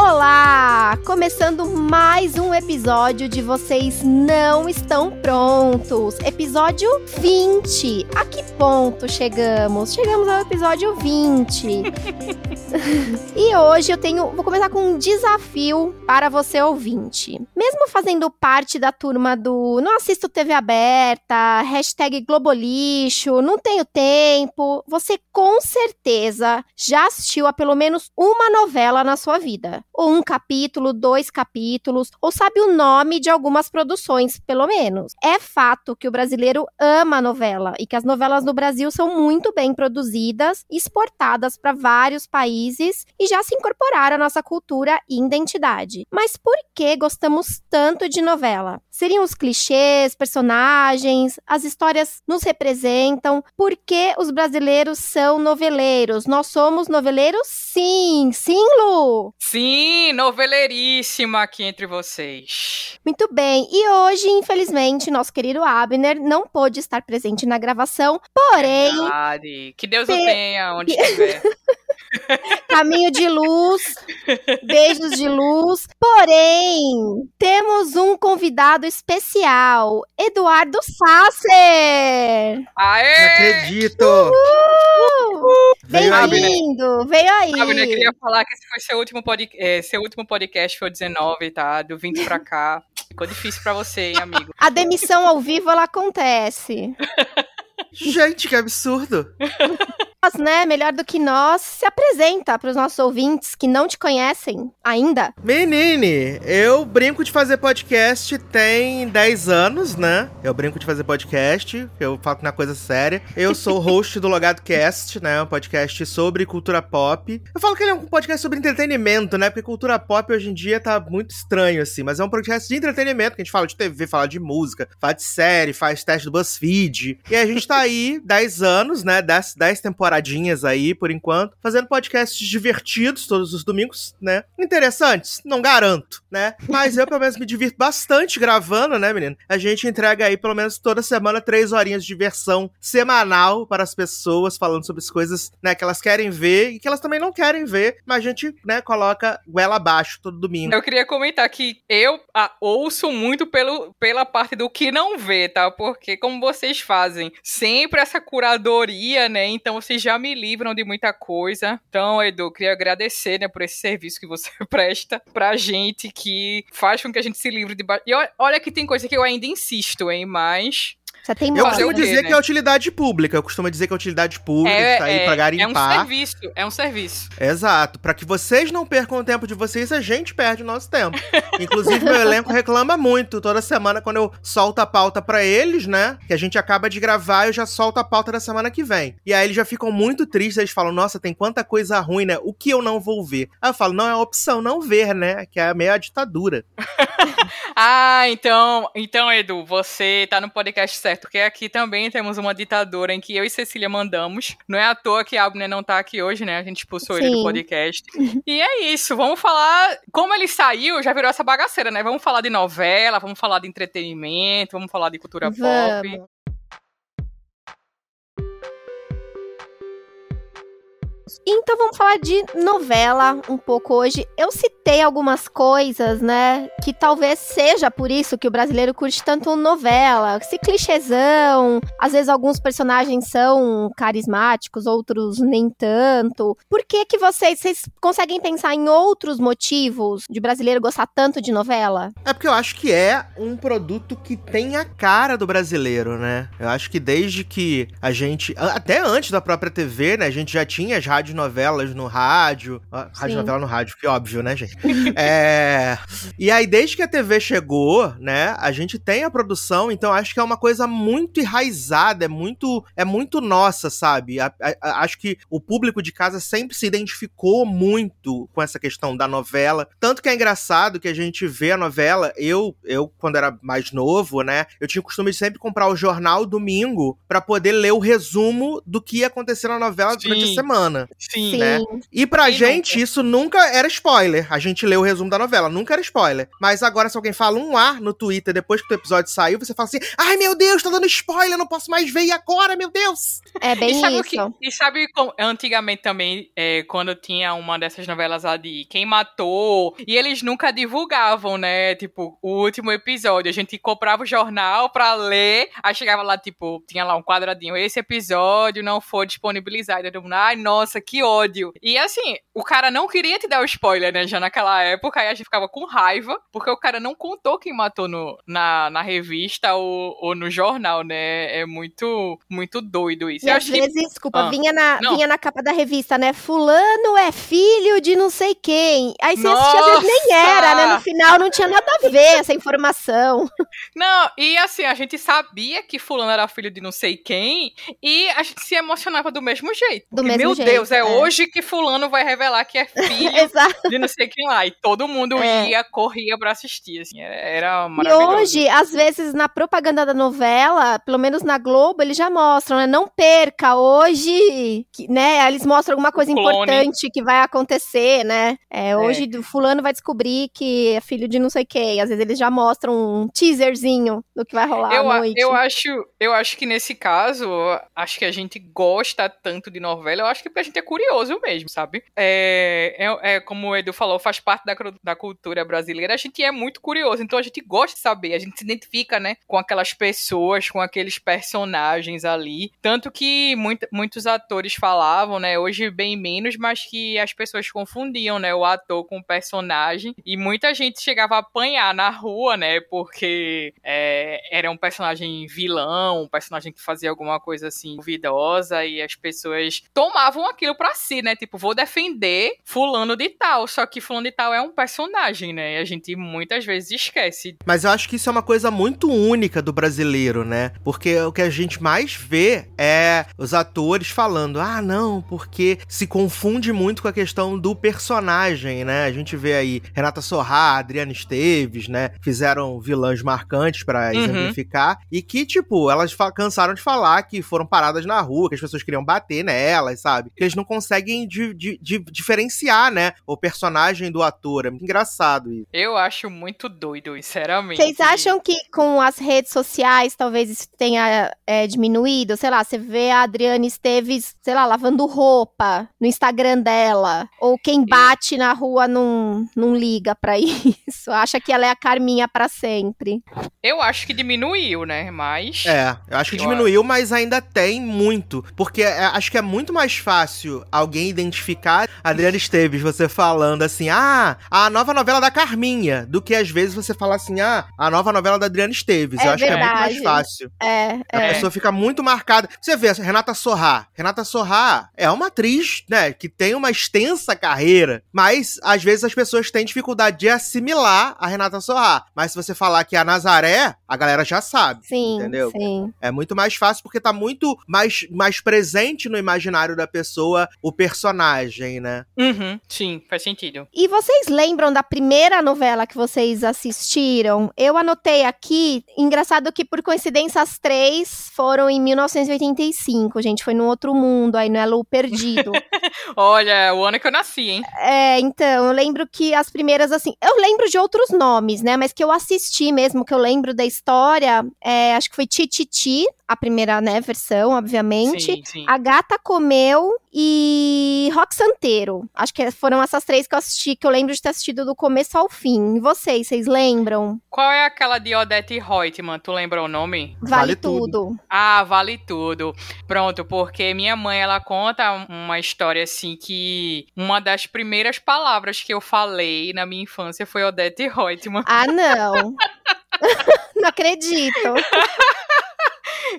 Olá! Começando mais um episódio de Vocês Não Estão Prontos. Episódio 20. A que ponto chegamos? Chegamos ao episódio 20. e hoje eu tenho. Vou começar com um desafio para você ouvinte. Mesmo fazendo parte da turma do Não Assisto TV Aberta, hashtag Globolixo, não tenho tempo, você com certeza já assistiu a pelo menos uma novela na sua vida ou um capítulo, dois capítulos, ou sabe o nome de algumas produções, pelo menos. É fato que o brasileiro ama novela e que as novelas no Brasil são muito bem produzidas, exportadas para vários países e já se incorporaram à nossa cultura e identidade. Mas por que gostamos tanto de novela? Seriam os clichês, personagens, as histórias nos representam? Por que os brasileiros são noveleiros? Nós somos noveleiros? Sim! Sim, Lu! Sim! noveleiríssima aqui entre vocês. Muito bem, e hoje, infelizmente, nosso querido Abner não pôde estar presente na gravação, porém. Verdade. Que Deus o tenha onde estiver. Caminho de luz, beijos de luz. Porém, temos um convidado especial, Eduardo Sasser. Aê! Não acredito! Bem-vindo, veio aí. Abner, eu queria falar que esse foi seu último, pod... É, seu último podcast, foi o 19, tá? Do 20 pra cá. Ficou difícil pra você, hein, amigo? A demissão ao vivo, ela acontece. Gente, que absurdo! Nós, né, melhor do que nós, se apresenta para os nossos ouvintes que não te conhecem ainda. Menine, eu brinco de fazer podcast tem 10 anos, né? Eu brinco de fazer podcast, eu falo na coisa séria. Eu sou o host do Logado Cast, né? Um podcast sobre cultura pop. Eu falo que ele é um podcast sobre entretenimento, né? Porque cultura pop hoje em dia tá muito estranho, assim. Mas é um podcast de entretenimento, que a gente fala de TV, fala de música, fala de série, faz teste do BuzzFeed. E a gente tá aí 10 anos, né? 10, 10 temporadinhas aí, por enquanto, fazendo podcasts divertidos todos os domingos, né? Interessantes, não garanto, né? Mas eu, pelo menos, me divirto bastante gravando, né, menino? A gente entrega aí, pelo menos toda semana, três horinhas de diversão semanal para as pessoas, falando sobre as coisas, né, que elas querem ver e que elas também não querem ver, mas a gente, né, coloca goela abaixo todo domingo. Eu queria comentar que eu a, ouço muito pelo, pela parte do que não vê, tá? Porque como vocês fazem sempre essa curadoria, né? Então vocês já me livram de muita coisa. Então, Edu, queria agradecer, né, por esse serviço que você presta pra gente, que faz com que a gente se livre de. E olha que tem coisa que eu ainda insisto, hein? Mas você tem Eu costumo dizer né? que é utilidade pública. Eu costumo dizer que é utilidade pública, é, que tá aí é, pra garimpar. É um serviço, é um serviço. Exato. Para que vocês não percam o tempo de vocês, a gente perde o nosso tempo. Inclusive, meu elenco reclama muito. Toda semana, quando eu solto a pauta para eles, né? Que a gente acaba de gravar, eu já solto a pauta da semana que vem. E aí eles já ficam muito tristes. Eles falam, nossa, tem quanta coisa ruim, né? O que eu não vou ver? Aí eu falo, não, é a opção não ver, né? Que é meio a ditadura. ah, então, então, Edu, você tá no podcast certo, porque aqui também temos uma ditadora em que eu e Cecília mandamos. Não é à toa que a Abner não tá aqui hoje, né? A gente expulsou Sim. ele do podcast. e é isso, vamos falar. Como ele saiu, já virou essa bagaceira, né? Vamos falar de novela, vamos falar de entretenimento, vamos falar de cultura vamos. pop. Então vamos falar de novela um pouco hoje. Eu citei algumas coisas, né? Que talvez seja por isso que o brasileiro curte tanto novela. Esse clichêzão. Às vezes alguns personagens são carismáticos, outros nem tanto. Por que que vocês, vocês conseguem pensar em outros motivos de brasileiro gostar tanto de novela? É porque eu acho que é um produto que tem a cara do brasileiro, né? Eu acho que desde que a gente, até antes da própria TV, né? A gente já tinha as rádios novelas no rádio. Ah, rádio novela no rádio, que óbvio, né, gente? é... E aí, desde que a TV chegou, né, a gente tem a produção, então acho que é uma coisa muito enraizada, é muito, é muito nossa, sabe? A, a, a, acho que o público de casa sempre se identificou muito com essa questão da novela. Tanto que é engraçado que a gente vê a novela, eu, eu quando era mais novo, né, eu tinha o costume de sempre comprar o jornal domingo para poder ler o resumo do que ia acontecer na novela Sim. durante a semana. Sim. Né? E pra Sim, gente, nunca. isso nunca era spoiler. A gente lê o resumo da novela, nunca era spoiler. Mas agora, se alguém fala um A no Twitter depois que o episódio saiu, você fala assim: ai meu Deus, tá dando spoiler, não posso mais ver, e agora, meu Deus? É bem e sabe isso. O que, e sabe como, antigamente também, é, quando tinha uma dessas novelas lá de Quem Matou, e eles nunca divulgavam, né? Tipo, o último episódio. A gente comprava o jornal pra ler, aí chegava lá, tipo, tinha lá um quadradinho. Esse episódio não foi disponibilizado. Eu, Ai, nossa, que ódio. E assim, o cara não queria te dar o spoiler, né? Já naquela época, aí a gente ficava com raiva, porque o cara não contou quem matou no, na, na revista ou, ou no jornal, né? É muito, muito doido isso. E Eu às acho que- vezes, desculpa, Ah, vinha, na, não. vinha na capa da revista, né? Fulano é filho de não sei quem. Aí você assistia, às vezes nem Nossa! era, né? No final não tinha nada a ver essa informação. Não, e assim, a gente sabia que fulano era filho de não sei quem, e a gente se emocionava do mesmo jeito. Do Porque, mesmo meu jeito, Deus, é, é. hoje que fulano vai revelar que é filho de não sei quem lá. E todo mundo É. ia, corria pra assistir, assim, era, era E maravilhoso. hoje, às vezes, na propaganda da novela, pelo menos na Globo, eles já mostram, né? Não perca hoje, que, né? Eles mostram alguma coisa importante que vai acontecer, né? É, hoje do fulano vai descobrir que é filho de não sei quem. Às vezes eles já mostram um teaserzinho do que vai rolar Eu, à noite. eu, acho, eu acho que nesse caso, acho que a gente gosta tanto de novela, eu acho que porque a gente é curioso mesmo, sabe? É, é, é como o Edu falou, faz parte da, da cultura brasileira, a gente é muito curioso, então a gente gosta de saber, a gente se identifica, né, com aquelas pessoas, com aqueles personagens ali. Tanto que muito- muitos atores falavam, né, hoje bem menos, mas que as pessoas confundiam, né, o ator com o personagem, e muita gente chegava a apanhar na rua, né, porque é, era um personagem vilão, um personagem que fazia alguma coisa assim duvidosa e as pessoas tomavam aquilo pra si, né? Tipo, vou defender fulano de tal, só que fulano de tal é um personagem, né? E a gente muitas vezes esquece. Mas eu acho que isso é uma coisa muito única do brasileiro, né? Porque o que a gente mais vê é os atores falando: ah, não, porque se confunde muito com a questão do personagem, né? A gente vê aí Renata Sorrá, Adriana Esteves, né? Fizeram vilãs marcantes pra Uhum. exemplificar. E que, tipo, elas cansaram de falar que foram paradas na rua, que as pessoas queriam bater nelas, sabe? Que eles não conseguem di- di- di- diferenciar, né? O personagem do ator. É muito engraçado isso. Eu acho muito doido, sinceramente. Vocês acham que com as redes sociais talvez isso tenha é, diminuído? Sei lá, você vê a Adriane Esteves, sei lá, lavando roupa no Instagram dela. Ou quem bate na rua não, não liga pra isso. Acha que ela é a Carminha pra sempre. Eu acho que diminuiu, né? Mas. É, eu acho que Eu diminuiu, mas ainda tem muito. Porque é, acho que é muito mais fácil alguém identificar Adriana Esteves, você falando assim, ah, a nova novela da Carminha, do que às vezes você fala assim, ah, a nova novela da Adriana Esteves. É eu acho que é muito mais verdade. fácil. É, A é. pessoa fica muito marcada. Você vê, Renata Sorrá. Renata Sorrá é uma atriz, né, que tem uma extensa carreira, mas às vezes as pessoas têm dificuldade de assimilar a Renata Sorrá. Mas se você falar que é a Nazaré, a galera já sabe. Sim, entendeu? sim. É muito mais fácil porque tá muito mais, mais presente no imaginário da pessoa o personagem, né? Uhum, sim, faz sentido. E vocês lembram da primeira novela que vocês assistiram? Eu anotei aqui, engraçado que por coincidência as três foram em 1985, gente, foi no outro mundo, aí no Elo Perdido. Olha, o ano que eu nasci, hein? é, então, eu lembro que as primeiras, assim, eu lembro de outros nomes, né, mas que eu assisti mesmo, que eu lembro da história, é, acho que foi Tititi, a primeira, né, versão, obviamente. Sim, sim. A Gata Comeu e Rock Santeiro. Acho que foram essas três que eu assisti, que eu lembro de ter assistido do começo ao fim. E vocês, vocês lembram? Qual é aquela de Odete Reutemann? Tu lembra o nome? Vale, Vale tudo. tudo. Ah, vale tudo. Pronto, porque minha mãe, ela conta uma história assim que uma das primeiras palavras que eu falei na minha infância foi Odete Reutemann. Ah, não. não acredito.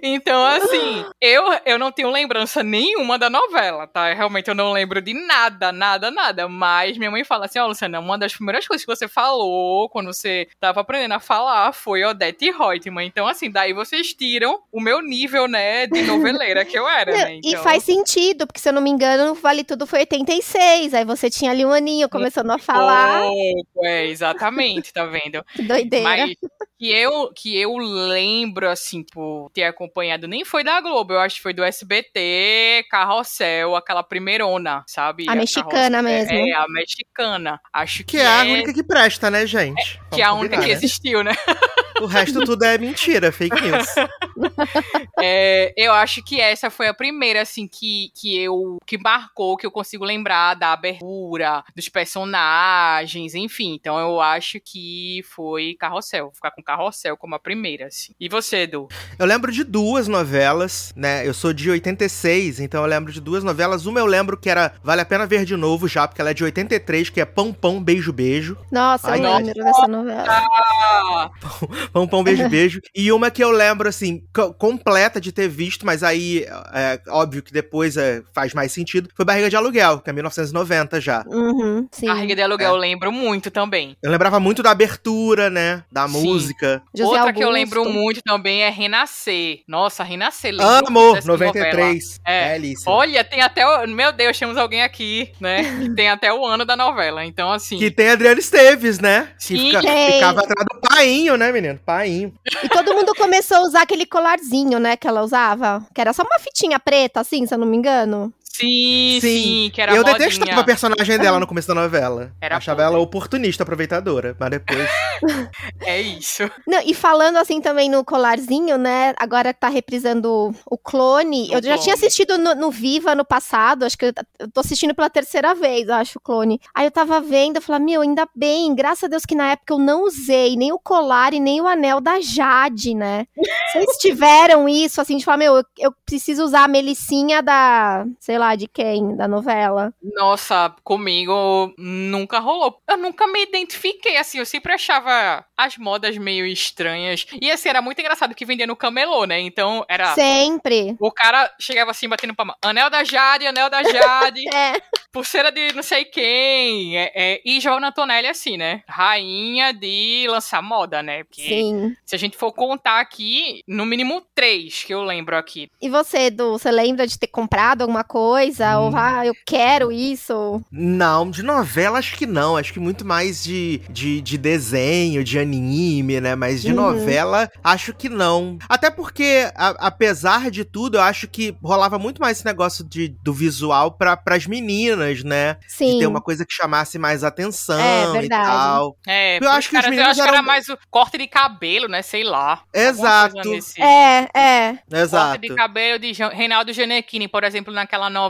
Então, assim, eu, eu não tenho lembrança nenhuma da novela, tá? Realmente eu não lembro de nada, nada, nada. Mas minha mãe fala assim: Ó, Luciana, uma das primeiras coisas que você falou quando você tava aprendendo a falar foi Odete Reutemann. Então, assim, daí vocês tiram o meu nível, né, de noveleira que eu era, né? E Então... faz sentido, porque se eu não me engano, Vale Tudo foi 86. Aí você tinha ali um aninho começando a falar. Pouco, é, exatamente, tá vendo? Que doideira. Mas, que eu, que eu lembro, assim, por ter acompanhado, nem foi da Globo, eu acho que foi do SBT, Carrossel, aquela primeirona, sabe? A mexicana mesmo. É, a mexicana. Acho que, Que é a única que presta, né, gente? que é a única que né? existiu, né? O resto tudo é mentira, fake news. É, eu acho que essa foi a primeira, assim, que, que eu. que marcou, que eu consigo lembrar da abertura, dos personagens, enfim. Então eu acho que foi Carrossel. Vou ficar com Carrossel como a primeira, assim. E você, Edu? Eu lembro de duas novelas, né? Eu sou de 86, então eu lembro de duas novelas. Uma eu lembro que era Vale a Pena Ver de Novo já, porque ela é de 83, que é Pão Pão Beijo Beijo. Nossa, Ai, eu nossa. lembro dessa novela. Ah, Pão Pão Beijo Beijo. E uma que eu lembro, assim, co- completa de ter visto, mas aí, é óbvio que depois é, faz mais sentido, foi Barriga de Aluguel, que é 1990 já. Uhum, sim. Barriga de Aluguel, eu lembro muito também. Eu lembrava muito da abertura, né? Da Sim. música. José Outra que eu Augusto. lembro muito também é Renascer. Nossa, Renascer. lembro Amo, muito dessa novela. 93. É. Belíssima. Olha, tem até o... Meu Deus, temos alguém aqui, né? Que tem até o ano da novela. Então, assim... Que tem Adriano Esteves, né? Que Sim. fica- Tem. ficava atrás painho, né, menino? Painho. E todo mundo começou a usar aquele colarzinho, né, que ela usava. Que era só uma fitinha preta, assim, se eu não me engano. Sim, sim, que era eu modinha. detestava a personagem dela no começo da novela. Era Achava podre. ela oportunista, aproveitadora. Mas depois. É isso. Não, e falando assim também no colarzinho, né? Agora que tá reprisando o clone. O eu já Clone. tinha assistido no, no Viva no passado, acho que eu, eu tô assistindo pela terceira vez, eu acho, o clone. Aí eu tava vendo, eu falei, meu, ainda bem, graças a Deus que na época eu não usei nem o colar e nem o anel da Jade, né? Vocês tiveram isso, assim, de falar, meu, eu, eu preciso usar a Melicinha da, sei lá, de quem, da novela. Nossa, comigo nunca rolou. Eu nunca me identifiquei, assim, eu sempre achava as modas meio estranhas. E assim, era muito engraçado que vendia no camelô, né? Então, era... Sempre. O cara chegava assim, batendo palma. Anel da Jade, anel da Jade, É, pulseira de não sei quem. É, é, e Joana Antonelli, assim, né? Rainha de lançar moda, né? Porque sim. se a gente for contar aqui, no mínimo três que eu lembro aqui. E você, Edu, você lembra de ter comprado alguma coisa? Ou, Hum. ah, eu quero isso? Não, de novela acho que não. Acho que muito mais de, de, de desenho, de anime, né? Mas de Uhum. novela, acho que não. Até porque, a- apesar de tudo, eu acho que rolava muito mais esse negócio de, do visual pra, pras meninas, né? Sim. De ter uma coisa que chamasse mais atenção É, e verdade. tal. É, Eu acho que os caras- eu meninos acho que era eram- mais o corte de cabelo, né? Sei lá. Exato. coisa nesse- É, é. Exato. Corte de cabelo de Reinaldo Gianecchini, por exemplo, naquela novela.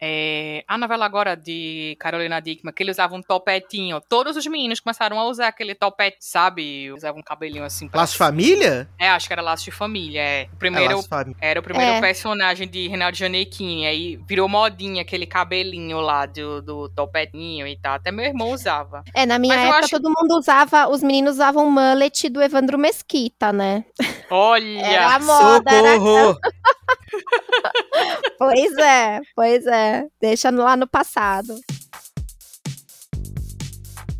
É, a novela agora de Carolina Dickman, que ele usava um topetinho. Todos os meninos começaram a usar aquele topete, sabe? Usavam um cabelinho assim. pra Laço. Família? É, acho que era Laço de Família. É. O É, primeiro. Laço Família. Era o primeiro É. personagem de Reinaldo Gianecchini. Aí virou modinha aquele cabelinho lá do, do topetinho e tal. Até meu irmão usava. É, na minha Mas época acho- todo mundo usava, os meninos usavam mullet do Evandro Mesquita, né? Olha! Era a moda, era... Pois é, pois é. Deixa lá no passado.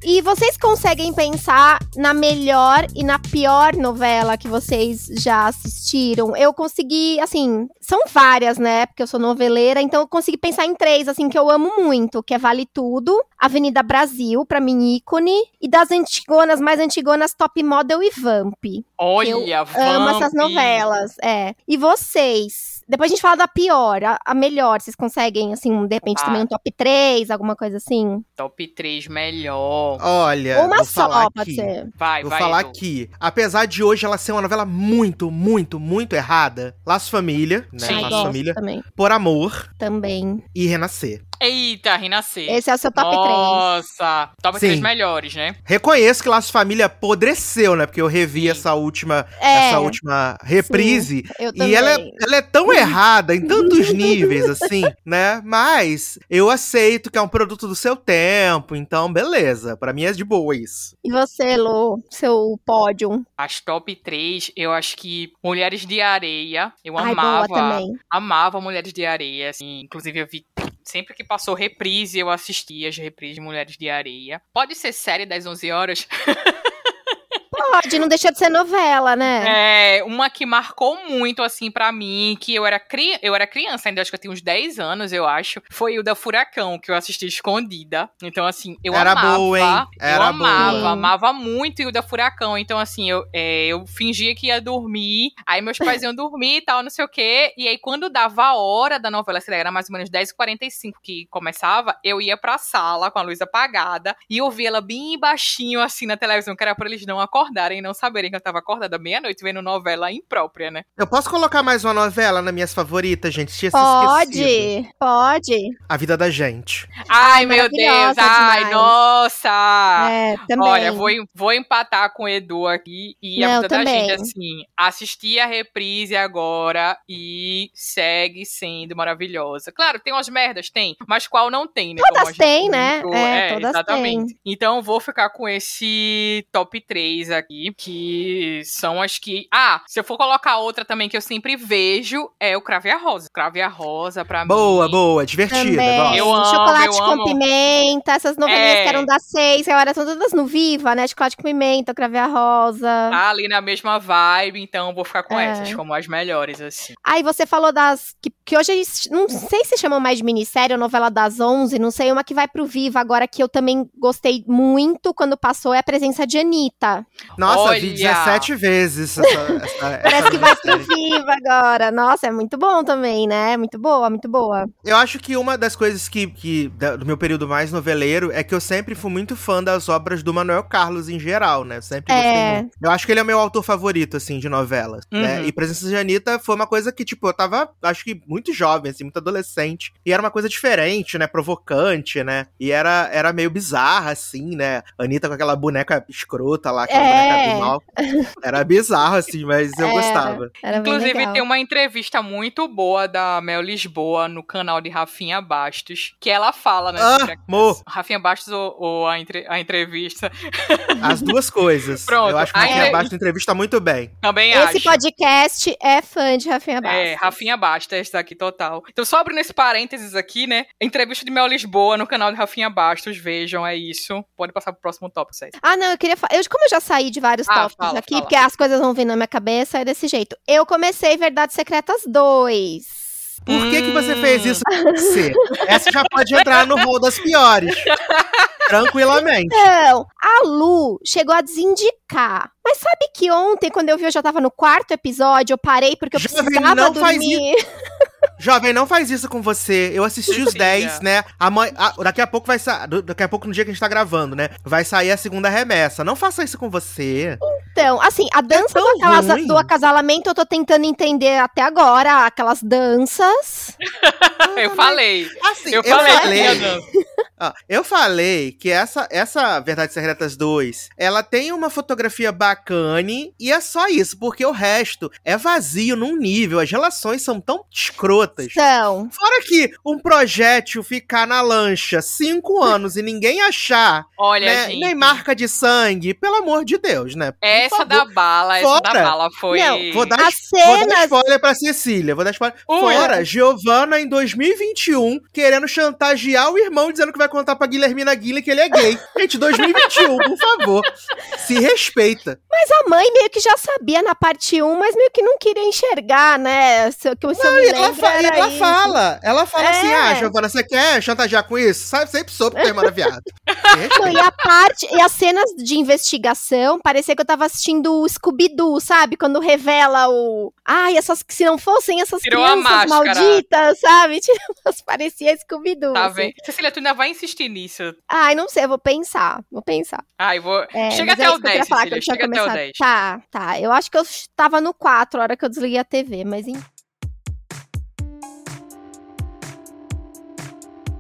E vocês conseguem pensar na melhor e na pior novela que vocês já assistiram? Eu consegui, assim, são várias, né? Porque eu sou noveleira, então eu consegui pensar em três, assim, que eu amo muito, que é Vale Tudo, Avenida Brasil, pra mim, ícone, e das antigonas, mais antigonas, Top Model e Vamp. Olha, Amo essas Vamp. novelas, é. E vocês? Depois a gente fala da pior, a, a melhor. Vocês conseguem, assim, de repente, Ah. também um top 3, alguma coisa assim? Top 3 melhor. Olha, Ou uma vou só, falar pode aqui. ser. Vai, Vou vai. falar Edu. aqui, apesar de hoje ela ser uma novela muito, muito, muito errada, Laço Família, né? Sim. Laço Família, também. Por Amor Também. e Renascer. Eita, Renascer. Esse é o seu top 3. Nossa, top Sim. 3 melhores, né? Reconheço que Laço Família apodreceu, né? Porque eu revi Sim. essa última, É, essa última reprise. eu também. E ela é, ela é tão errada em tantos níveis, assim, né? Mas eu aceito que é um produto do seu tempo, então beleza. Pra mim é de boa isso. E você, Lu? Seu pódio? As top 3, eu acho que Mulheres de Areia. Eu Ai, amava. boa também. Amava Mulheres de Areia. Assim, inclusive, eu vi. Sempre que passou reprise, eu assistia as reprises de Mulheres de Areia. Pode ser série das 11 horas? Pode, não deixa de ser novela, né? É, uma que marcou muito, assim, pra mim, que eu era, cri... eu era criança ainda, acho que eu tinha uns 10 anos, eu acho, foi o da Furacão, que eu assisti escondida. Então, assim, eu Era amava. boa, hein? Era eu amava, boa. amava muito o da Furacão. Então, assim, eu, é, eu fingia que ia dormir, aí meus pais iam dormir e tal, não sei o quê. E aí, quando dava a hora da novela, sei lá, era mais ou menos 10h45 que começava, eu ia pra sala com a luz apagada e ouvia ela bem baixinho, assim, na televisão, que era pra eles não acordarem e não saberem que eu tava acordada meia-noite vendo novela imprópria, né? Eu posso colocar mais uma novela nas minhas favoritas, gente? Tinha se esquecido. Pode, pode. A Vida da Gente. Ai, meu Deus, ai, demais. nossa! é, também. Olha, vou, vou empatar com o Edu aqui e a Não, vida da também. gente, assim, assisti a reprise agora e segue sendo maravilhosa. Claro, tem umas merdas, tem, mas qual não tem, né? Todas a têm, né? comentou. É, todas exatamente. Então vou ficar com esse top 3 aqui, que são as que. Ah, se eu for colocar outra também que eu sempre vejo, é o Crave a Rosa. Crave a Rosa, pra Boa, mim. boa, divertida. Também. gosto. Eu amo, Chocolate eu com amo. pimenta, essas novelinhas É. que eram das seis, agora são todas no Viva, né? Chocolate com pimenta, Cravei a Rosa. Tá ali na mesma vibe, então vou ficar com É. essas como as melhores, assim. Aí você falou das. Que, que hoje, eles- não sei se chamam mais de minissérie ou novela das onze, não sei, uma que vai pro Viva agora que eu também gostei muito quando passou é a presença de Anitta. Nossa, vi Olha. 17 vezes essa, essa, Parece essa que vai pro. Viva agora. Nossa, é muito bom também, né? Muito boa, muito boa. Eu acho que uma das coisas que, que do meu período mais noveleiro é que eu sempre fui muito fã das obras do Manuel Carlos em geral, né? Sempre gostei É. muito. Eu acho que ele é o meu autor favorito, assim, de novelas, né? Uhum. E Presença de Anitta foi uma coisa que, tipo, eu tava, acho que muito jovem, assim, muito adolescente. E era uma coisa diferente, né? Provocante, né? E era, era meio bizarra, assim, né? Anitta com aquela boneca escrota lá, aquela É. mal. Era bizarro, assim, mas eu Era. gostava. Inclusive, legal. tem uma entrevista muito boa da Mel Lisboa no canal de Rafinha Bastos, que ela fala, né? Ah, a- amor. Rafinha Bastos ou, ou a, entre- a entrevista. As duas coisas. Pronto, Eu acho que aí- Rafinha Bastos entrevista muito bem. Também Esse acho. podcast é fã de Rafinha Bastos. É, Rafinha Bastos aqui total. Então, só abrindo esse parênteses aqui, né? Entrevista de Mel Lisboa no canal de Rafinha Bastos. Vejam, é isso. Pode passar pro próximo tópico, César. Ah, não, eu queria falar. Eu, como eu já saí de vários Ah, tópicos fala, aqui, fala. porque as coisas vão vir na minha cabeça, é desse jeito. Eu comecei Verdades Secretas 2. Por que, que você Hum. fez isso com você? Essa já pode entrar no rol das piores. Tranquilamente. Então, a Lu chegou a desindicar. Mas sabe que ontem, quando eu vi, eu já tava no quarto episódio, eu parei porque eu Jovem, precisava não faz dormir. Jovem, não faz isso com você. Eu assisti os Filha. 10, né? Amanhã, daqui a pouco vai sair. Daqui a pouco, no dia que a gente tá gravando, né? Vai sair a segunda remessa. Não faça isso com você. Então, assim, a dança tão do, ruim. do acasalamento eu tô tentando entender até agora, aquelas danças. Eu falei. Assim, Eu, eu, falei. falei. eu falei que essa, essa Verdades Secretas 2, ela tem uma fotografia bacane e é só isso, porque o resto é vazio num nível, as relações são tão escrotas. Então, Fora que um projétil ficar na lancha cinco anos e ninguém achar, Olha, né, gente. nem marca de sangue, pelo amor de Deus, né? Por Essa favor. da bala, essa da bala foi. Não, Vou dar, as vou dar cenas. spoiler pra Cecília, vou dar spoiler. Ui. Fora, Giovanna em 2021, querendo chantagear o irmão, dizendo que vai contar pra Guilhermina Guilherme que ele é gay. Gente, 2021, por favor, se respeita. Mas a mãe meio que já sabia na parte 1, mas meio que não queria enxergar, né? Se, que se eu me E ela, fa- e ela fala, ela fala assim, É. ah, Giovanna, você quer chantagear com isso? Sabe, sempre soube que irmã era viado. Não, e a parte, e as cenas de investigação, parecia que eu tava assistindo o Scooby-Doo, sabe? Quando revela o. Ai, essas se não fossem essas Tirou crianças malditas, sabe? Tipo, parecia Scooby-Doo. Tá assim. vendo? Cecília, tu ainda vai insistir nisso. Ai, não sei, eu vou pensar. Vou pensar. Ai, vou. É, chega é até isso o que eu queria 10, falar, que eu tinha começado. 10. Tá, tá. Eu acho que eu tava no 4 a hora que eu desliguei a TV, mas enfim.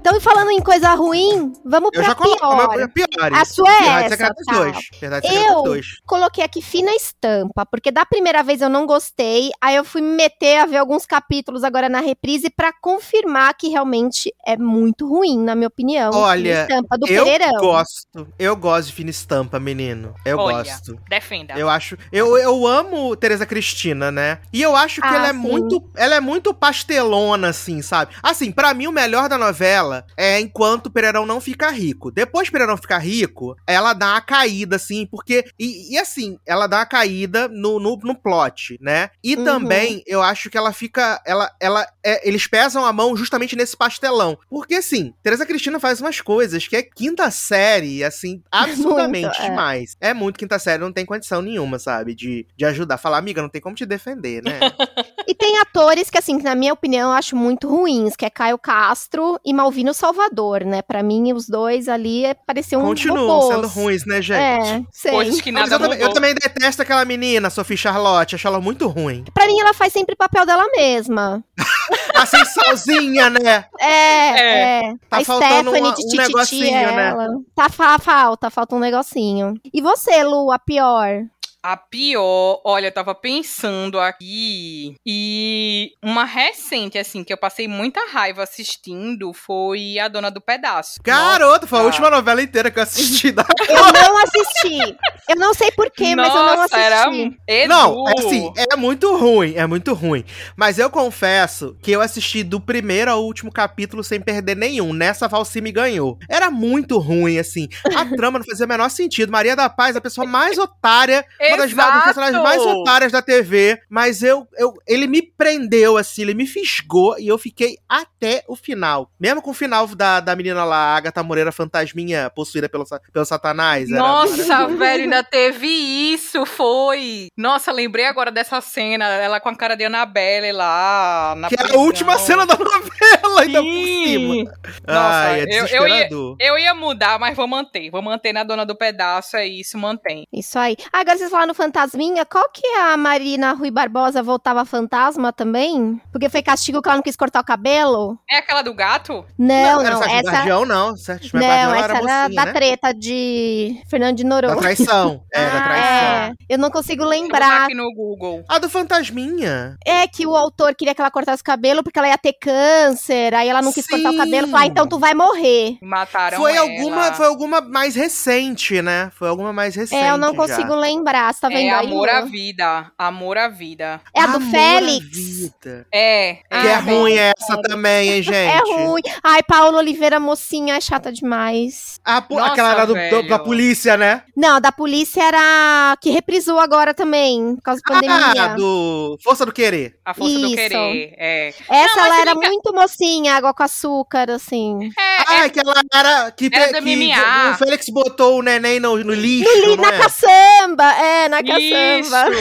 Então, falando em coisa ruim, vamos Eu pra já pior. uma piores. A sua é essa, tá. 2. Verdades Secretas Eu 2. coloquei aqui fina estampa, porque da primeira vez eu não gostei, aí eu fui me meter a ver alguns capítulos agora na reprise pra confirmar que realmente é muito ruim, na minha opinião. Olha, Fina estampa do Eu Pereirão. gosto. Eu gosto de fina estampa, menino. Eu Olha, gosto. Defenda. Eu acho. Eu, eu amo Tereza Cristina, né? E eu acho que Ah, ela é sim. muito. Ela é muito pastelona, assim, sabe? Assim, pra mim, o melhor da novela dela é enquanto o Pereirão não fica rico. Depois que o Pereirão ficar rico, ela dá uma caída, assim, porque. E, e assim, ela dá uma caída no, no, no plot, né? E Uhum. também eu acho que ela fica. Ela, ela, é, eles pesam a mão justamente nesse pastelão. Porque, assim, Teresa Cristina faz umas coisas que é quinta série, assim, absurdamente Muito, é. demais. É muito quinta série, não tem condição nenhuma, sabe? De, de ajudar. Falar, amiga, não tem como te defender, né? E tem atores que, assim, na minha opinião, eu acho muito ruins, que é Caio Castro e Malvino Salvador, né? Pra mim, os dois ali é, pareciam Continuam robôs. sendo ruins, né, gente? É, sei. Coisas que Mas nada eu, também, eu mudou. também detesto aquela menina, Sophie Charlotte. Acho ela muito ruim. Pra mim, ela faz sempre o papel dela mesma. Assim, sozinha, né? É, é. Tá a faltando Stephanie uma- de um negocinho, é né? ela. Tá, fa- falta, falta um negocinho. E você, Lu, a pior? A pior, olha, eu tava pensando aqui e uma recente, assim, que eu passei muita raiva assistindo foi A Dona do Pedaço. Garota, foi a última novela inteira que eu assisti da Eu não assisti. Eu não sei porquê, mas eu não Nossa, era assisti. Edu. Não, é assim, é muito ruim, é muito ruim. Mas eu confesso que eu assisti do primeiro ao último capítulo sem perder nenhum. Nessa Valci me ganhou. Era muito ruim, assim. A trama não fazia o menor sentido. Maria da Paz, a pessoa mais otária, uma das Exato. personagens mais otárias da TV. Mas eu, eu, ele me prendeu, assim, ele me fisgou e eu fiquei até o final. Mesmo com o final da, da menina lá, a Agatha Moreira Fantasminha, possuída pelo, pelo Satanás. Nossa, velho, ainda teve isso, foi. Nossa, lembrei agora dessa cena, ela com a cara de Annabelle lá na Que era a prisão. última cena da novela, ainda por Sim. cima. Nossa, Ai, é eu- eu ia-. Eu ia mudar, mas vou manter. Vou manter na Dona do Pedaço, é isso, mantém. Isso aí. Ah, agora vocês falaram no Fantasminha, qual que é a Marina Rui Barbosa voltava fantasma também? Porque foi castigo que ela não quis cortar o cabelo? É aquela do gato? Não, não, Sérgio essa... Guardião, não. Sérgio Não, Guardião essa era mocinha, da né? treta de Fernando de Da Noronha. traição. É, da Ah, traição. É, eu não consigo lembrar. aqui no Google. A do Fantasminha. É que o autor queria que ela cortasse o cabelo porque ela ia ter câncer, aí ela não quis cortar o Sim. cabelo, falou, ah, então tu vai morrer. Mataram Foi ela. alguma, foi alguma mais recente, né? Foi alguma mais recente. É, eu não já. consigo lembrar, você tá vendo É aí? Amor à Vida. Amor à Vida. É a do Amor Félix. Vida. É. Que Ah, é bem. ruim essa também, hein, gente? É ruim. Ai, Paula Oliveira, mocinha, é chata demais. A, Nossa, aquela era do, do- da polícia, né? Não, a da polícia era que reprisou agora também, por causa da pandemia. Ah, do Força do Querer. A Força Isso. do Querer. É. Essa Não, ela era liga- muito mocinha, água com açúcar, assim. É, Ah, que ela era. Que, Era que MMA. o Félix botou o neném no, no lixo. No li- não na é? caçamba, é, na Isso. caçamba.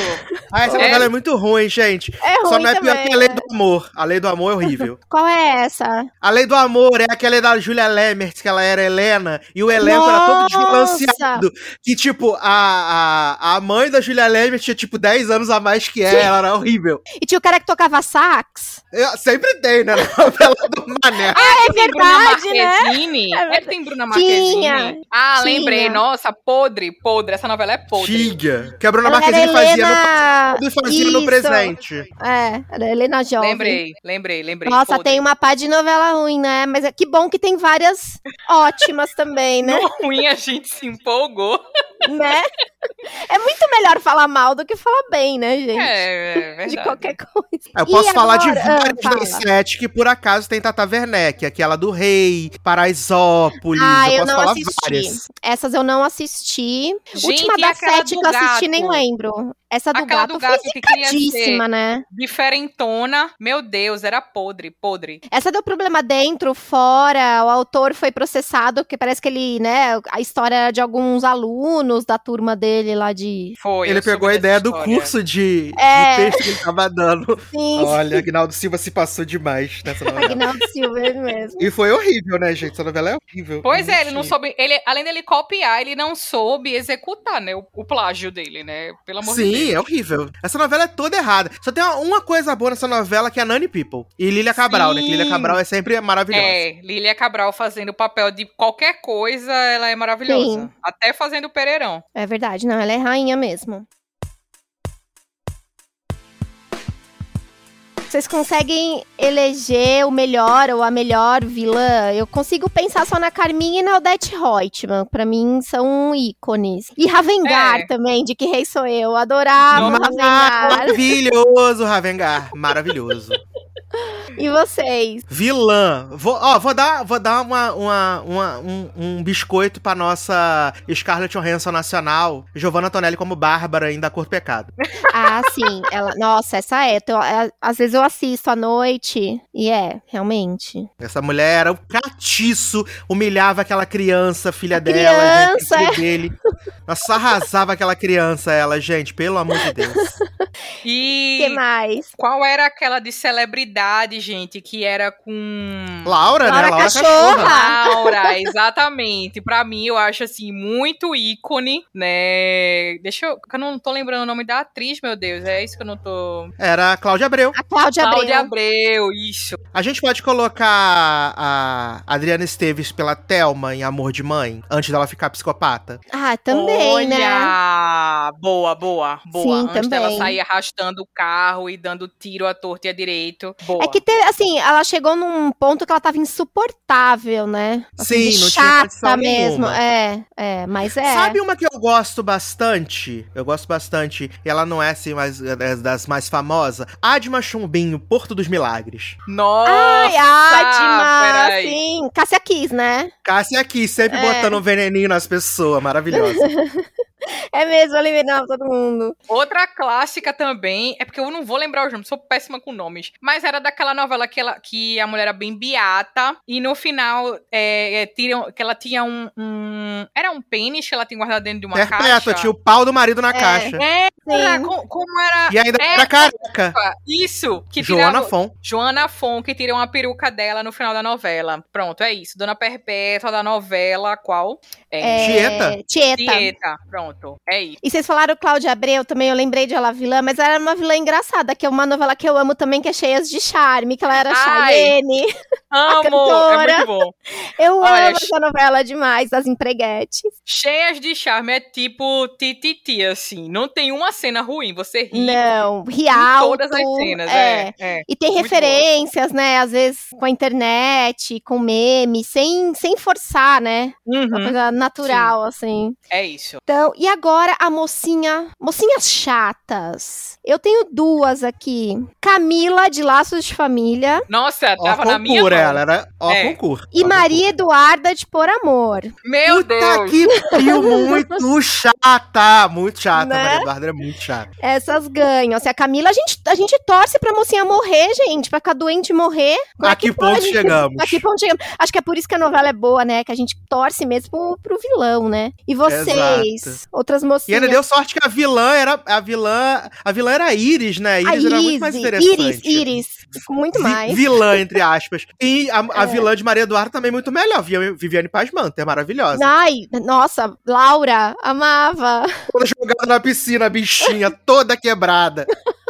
Ah, essa É. novela é muito ruim, gente. É ruim Só não é pior também. que a Lei do Amor. A Lei do Amor é horrível. Qual é essa? A Lei do Amor é aquela da Julia Lemert, que ela era Helena, e o elenco era todo Nossa! desbalanceado. Que, tipo, a, a, a mãe da Julia Lemert tinha, tipo, 10 anos a mais que ela, ela era horrível. E tinha o cara que tocava sax. Eu- sempre tem, né? Na novela do Mané. Ah, é Tem Bruna verdade, né? Marquezine? É É, tem Bruna Tinha, Marquezine? Ah, tinha. lembrei. Nossa, podre, podre. Essa novela é podre. Tiga. Que a Bruna Ela era Marquezine fazia no Helena... passado e fazia no presente. É, era Helena Jovem. Lembrei, lembrei, lembrei. Nossa, podre. tem uma pá de novela ruim, né? Mas é que bom que tem várias ótimas também, né? No ruim a gente se empolgou. né? É muito melhor falar mal do que falar bem, né, gente? É, é verdade. de qualquer coisa. Eu E posso falar de agora? Ah, várias das fala. sete que por acaso tem Tata Werneck, aquela do Rei, Paraisópolis. Ah, eu eu posso não falar assisti. várias. Essas eu não assisti. Gente, Última e da aquela sete que eu assisti, gato? nem lembro. Essa do Aquela gato, do gato foi que queria ser né? diferentona. Meu Deus, era podre, podre. Essa deu problema dentro, fora. O autor foi processado, porque parece que ele, né? A história era de alguns alunos da turma dele lá de. Foi. Ele pegou a ideia do curso de, É. de texto que ele tava dando. Sim, Olha, Agnaldo Silva se passou demais nessa novela. Agnaldo Silva ele mesmo. E foi horrível, né, gente? Essa novela é horrível. Pois é, ele não soube. Ele, além dele copiar, ele não soube executar, né? O, o plágio dele, né? Pelo amor de Sim, Deus. é horrível. Essa novela é toda errada. Só tem uma, uma coisa boa nessa novela que é a Nani People. E Lilia Cabral, né? Que Sim. Lilia Cabral é sempre maravilhosa. É, Lília Cabral fazendo o papel de qualquer coisa, ela é maravilhosa. Sim. Até fazendo o Pereirão. É verdade, não, ela é rainha mesmo. Vocês conseguem eleger o melhor ou a melhor vilã? Eu consigo pensar só na Carminha e na Odette Reutemann. Pra mim, são ícones. E Ravengar É. também, de Que Rei Sou Eu. Adorava Nossa. Ravengar. Maravilhoso, Ravengar. Maravilhoso. E vocês? Vilã. Vou, ó, vou dar, vou dar uma, uma, uma- um, um biscoito pra nossa Scarlett Johansson nacional, Giovanna Tonelli como Bárbara, ainda Cor do Pecado. Ah, sim. Ela, nossa, essa é. Então, é, Às vezes eu assisto à noite e é, realmente. Essa mulher era um catiço, humilhava aquela criança, filha A dela, gente, criança, filha é. dele. Nossa, arrasava aquela criança, ela, gente, pelo amor de Deus. O E que mais? qual era aquela de celebridade, gente, que era com. Laura, né? Laura Laura Cachorra. Cachorra. Laura, exatamente. Pra mim, eu acho assim, muito ícone, né? Deixa eu. que Eu não tô lembrando o nome da atriz, meu Deus. É isso que eu não tô. Era a Cláudia Abreu. A Cláudia Cláudia Abreu. Abreu, isso. A gente pode colocar a Adriana Esteves pela Thelma em Amor de Mãe, antes dela ficar psicopata. Ah, também, Olha! né? Boa, boa, boa. Sim, Antes dela também. sair arrastando o carro e dando tiro à torta e à direito. Boa. É que, teve, assim, ela chegou num ponto que ela tava insuportável, né? Assim, Sim, não tinha chata mesmo. nenhuma. É, é, mas é. Sabe uma que eu gosto bastante? Eu gosto bastante. E ela não é assim mais é das mais famosas. Adma Chumbinho, Porto dos Milagres. Nossa! Ai, Adma, peraí. sim. Cássia Kiss, né? Cássia aqui, sempre É. botando um veneninho nas pessoas. Maravilhosa. É mesmo, eliminava todo mundo. Outra clássica também, é porque eu não vou lembrar os nomes, sou péssima com nomes. Mas era daquela novela que, ela, que a mulher era bem beata. E no final, é, é, tiram, que ela tinha um, um- Era um pênis que ela tinha guardado dentro de uma Perpétua, caixa. tinha o pau do marido na É. caixa. É, era, Sim. co- como era. E ainda É, era careca. Isso! Que Joana tirava- Fon. Joana Fon, que tira uma peruca dela no final da novela. Pronto, é isso. Dona Perpétua da novela, qual? É, Tieta? Tieta. Tieta. Pronto, é isso. E vocês falaram Cláudia Abreu também, eu lembrei de ela vilã, mas ela era uma vilã engraçada, que é uma novela que eu amo também, que é cheia de charme, que ela era Ai. Cheyenne. Amo! É muito bom. Eu Olha, amo essa novela demais, das empreguetes. Cheias de charme, é tipo tititi, assim. Não tem uma cena ruim, você ri Não, em Rialto. todas as cenas. é. É, é. E tem Muito referências, né? Às vezes com a internet, com meme, sem, sem forçar, né? Uma Uhum, coisa natural, assim. é isso. Então, e agora a mocinha. Mocinhas chatas. Eu tenho duas aqui. Camila, de Laços de Família. Nossa, Ó, tava na minha mão. ela era ó, É. concurso. E Ó, Maria Eduarda, de Por Amor. Meu Puta Deus! que pariu, muito chata, muito chata. Né? Maria Eduarda era muito chata. Essas ganham. Assim, a Camila, a gente, a gente torce pra mocinha morrer, gente. Pra ficar doente e morrer. Como é A que pode? ponto chegamos? A que ponto chegamos? Acho que é por isso que a novela é boa, né? Que a gente torce mesmo pro, pro vilão, né? E vocês? Exato. Outras E mocinhas. ainda deu sorte que a vilã era a vilã, a vilã era a Iris, né? A a Iris era muito mais interessante. Iris, Iris. Muito mais. vilã, entre aspas. E a, a É. vilã de Maria Eduarda também muito melhor. Vi- Viviane Pasmanter, maravilhosa. Ai, nossa, Laura, amava. Toda jogada na piscina, a bichinha, toda quebrada.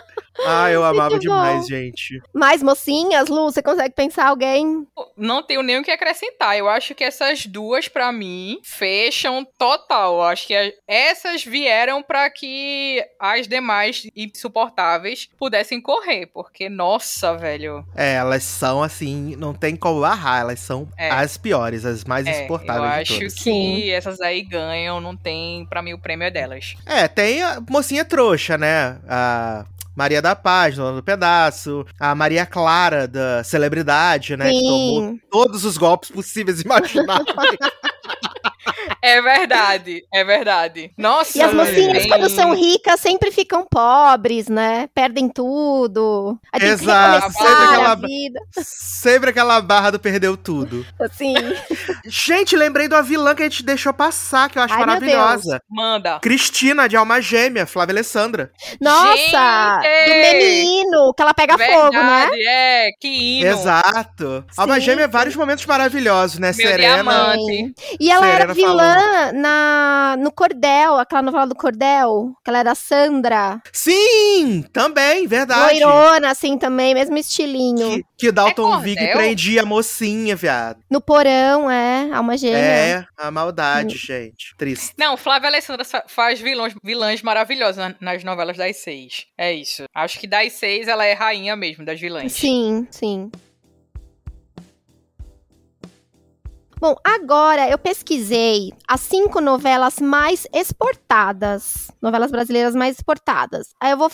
Ah, eu amava Muito demais, bom. gente. Mais mocinhas, Lu, você consegue pensar alguém? Não tenho nem o que acrescentar. Eu acho que essas duas, pra mim, fecham total. Eu acho que essas vieram pra que as demais insuportáveis pudessem correr. Porque, nossa, velho. É, elas são assim, não tem como barrar, elas são É. as piores, as mais É, eu insuportáveis de acho todas. que Sim. essas aí ganham, não tem. Pra mim, o prêmio é delas. É, tem a mocinha trouxa, né? A Maria da Paz, dona do pedaço. A Maria Clara, da celebridade, né? Que tomou Sim. todos os golpes possíveis e imagináveis. É verdade, é verdade. Nossa, E as mocinhas, quando são ricas, sempre ficam pobres, né? Perdem tudo. Tem que Exato, sempre aquela- a vida. Sempre aquela barra do perdeu tudo. Assim. Gente, lembrei de uma vilã que a gente deixou passar, que eu acho Ai, maravilhosa. Manda. Cristina, de Alma Gêmea, Flávia Alessandra. Nossa! Gente! Do menino, que ela pega fogo, né? Verdade, É, que hino. Exato. Alma Sim, Gêmea, sim. vários momentos maravilhosos, né? Meu Serena. diamante. E ela era Serena na, no Cordel, aquela novela do Cordel, que ela era Sandra. Sim, também, verdade. Loirona, assim, também, mesmo estilinho. Que, que Dalton É Vig prendia a mocinha, viado. No porão, é, alma gêmea. É, a maldade, gente. Triste. Não, Flávia Alessandra sa- faz vilões, vilãs maravilhosas na- nas novelas das seis. É isso. Acho que das seis ela é rainha mesmo das vilãs. Sim, sim. Bom, agora eu pesquisei as cinco novelas mais exportadas. Novelas brasileiras mais exportadas. Aí eu vou.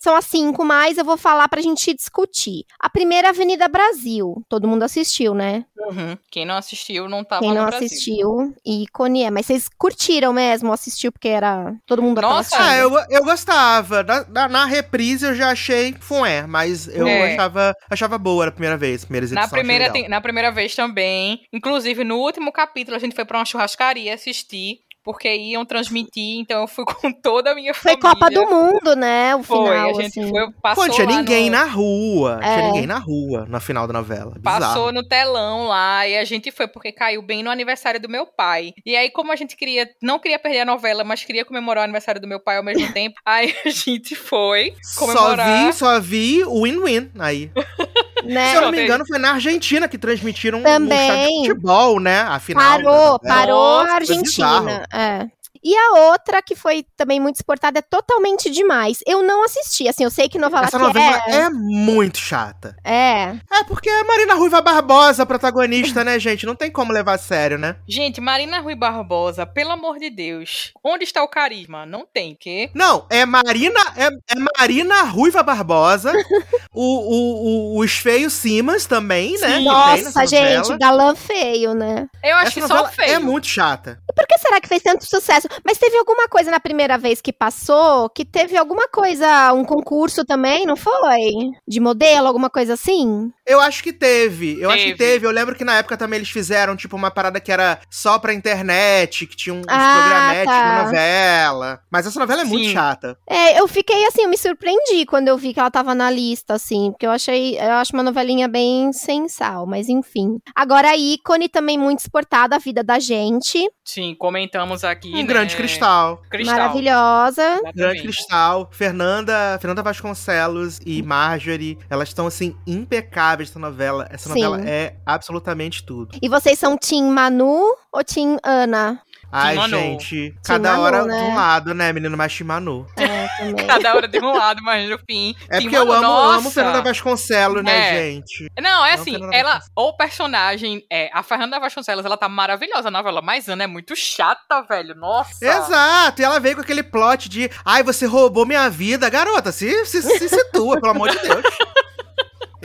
São as cinco mais, eu vou falar pra gente discutir. A primeira, Avenida Brasil. Todo mundo assistiu, né? Uhum. Quem não assistiu não tava Quem não no Brasil. assistiu, ícone é. Mas vocês curtiram mesmo? Assistiu porque era. Todo mundo Nossa? Ah, eu, eu gostava. Na, na, na reprise eu já achei fué, mas eu É. achava, achava boa a primeira vez. Primeiras Na primeira, na primeira vez também. Inclusive, no último capítulo, a gente foi pra uma churrascaria assistir. Porque iam transmitir, então eu fui com toda a minha Foi família. Copa do Mundo, né? O Foi, final, a gente assim. foi, Pô, passou não tinha lá ninguém no, na rua. É. Tinha ninguém na rua no final da novela. Bizarro. Passou no telão lá e a gente foi porque caiu bem no aniversário do meu pai. E aí, como a gente queria, não queria perder a novela, mas queria comemorar o aniversário do meu pai ao mesmo tempo, aí a gente foi Só comemorar. vi, só vi o win-win aí. Né? Se eu não me engano, foi na Argentina que transmitiram um Também. estádio de futebol, né? A final. da Parou, novela. parou Nossa, a Argentina. É. E a outra que foi também muito exportada é totalmente demais. Eu não assisti, assim, eu sei que novela Essa que novela é. é muito chata. É. É porque é Marina Ruiva Barbosa, protagonista, né, gente? Não tem como levar a sério, né? Gente, Marina Rui Barbosa, pelo amor de Deus. Onde está o carisma? Não tem, que? Não, é Marina, é, é Marina Ruiva Barbosa, o, o, o, os feios Simas também, né? Nossa, gente, novela. galã feio, né? Eu acho Essa que só o feio. é muito chata. Por que será que fez tanto sucesso? Mas teve alguma coisa na primeira vez que passou, que teve alguma coisa, um concurso também, não foi? De modelo, alguma coisa assim? Eu acho que teve. Eu acho que Teve. teve. Eu lembro que na época também eles fizeram, tipo, uma parada que era só pra internet, que tinha uns Ah, programetes tá. na novela. Mas essa novela é muito Sim. chata. É, eu fiquei assim, eu me surpreendi quando eu vi que ela tava na lista, assim, porque eu achei, eu acho uma novelinha bem sensal, mas enfim. Agora, ícone também muito exportada, a vida da gente, Sim, comentamos aqui. Um né? grande cristal. Cristal. maravilhosa. Exatamente. Grande Cristal, Fernanda, Fernanda Vasconcelos e Marjorie, elas estão assim impecáveis essa novela. Essa Sim. novela é absolutamente tudo. E vocês são Tim Manu ou Tim Ana? Ai, Manu. gente, cada Manu, hora né? de um lado, né, menino mais Tim Manu. É, também. Cada hora de um lado, mas no fim. É Tim porque eu Manu, amo, eu amo nossa. Fernanda Vasconcelos, né, É. gente? Não, é assim, ela, o personagem, é, a Fernanda Vasconcelos, ela tá maravilhosa na novela, mas Ana é muito chata, velho, nossa. Exato, e ela veio com aquele plot de ai, você roubou minha vida. Garota, se, se, se situa, pelo amor de Deus.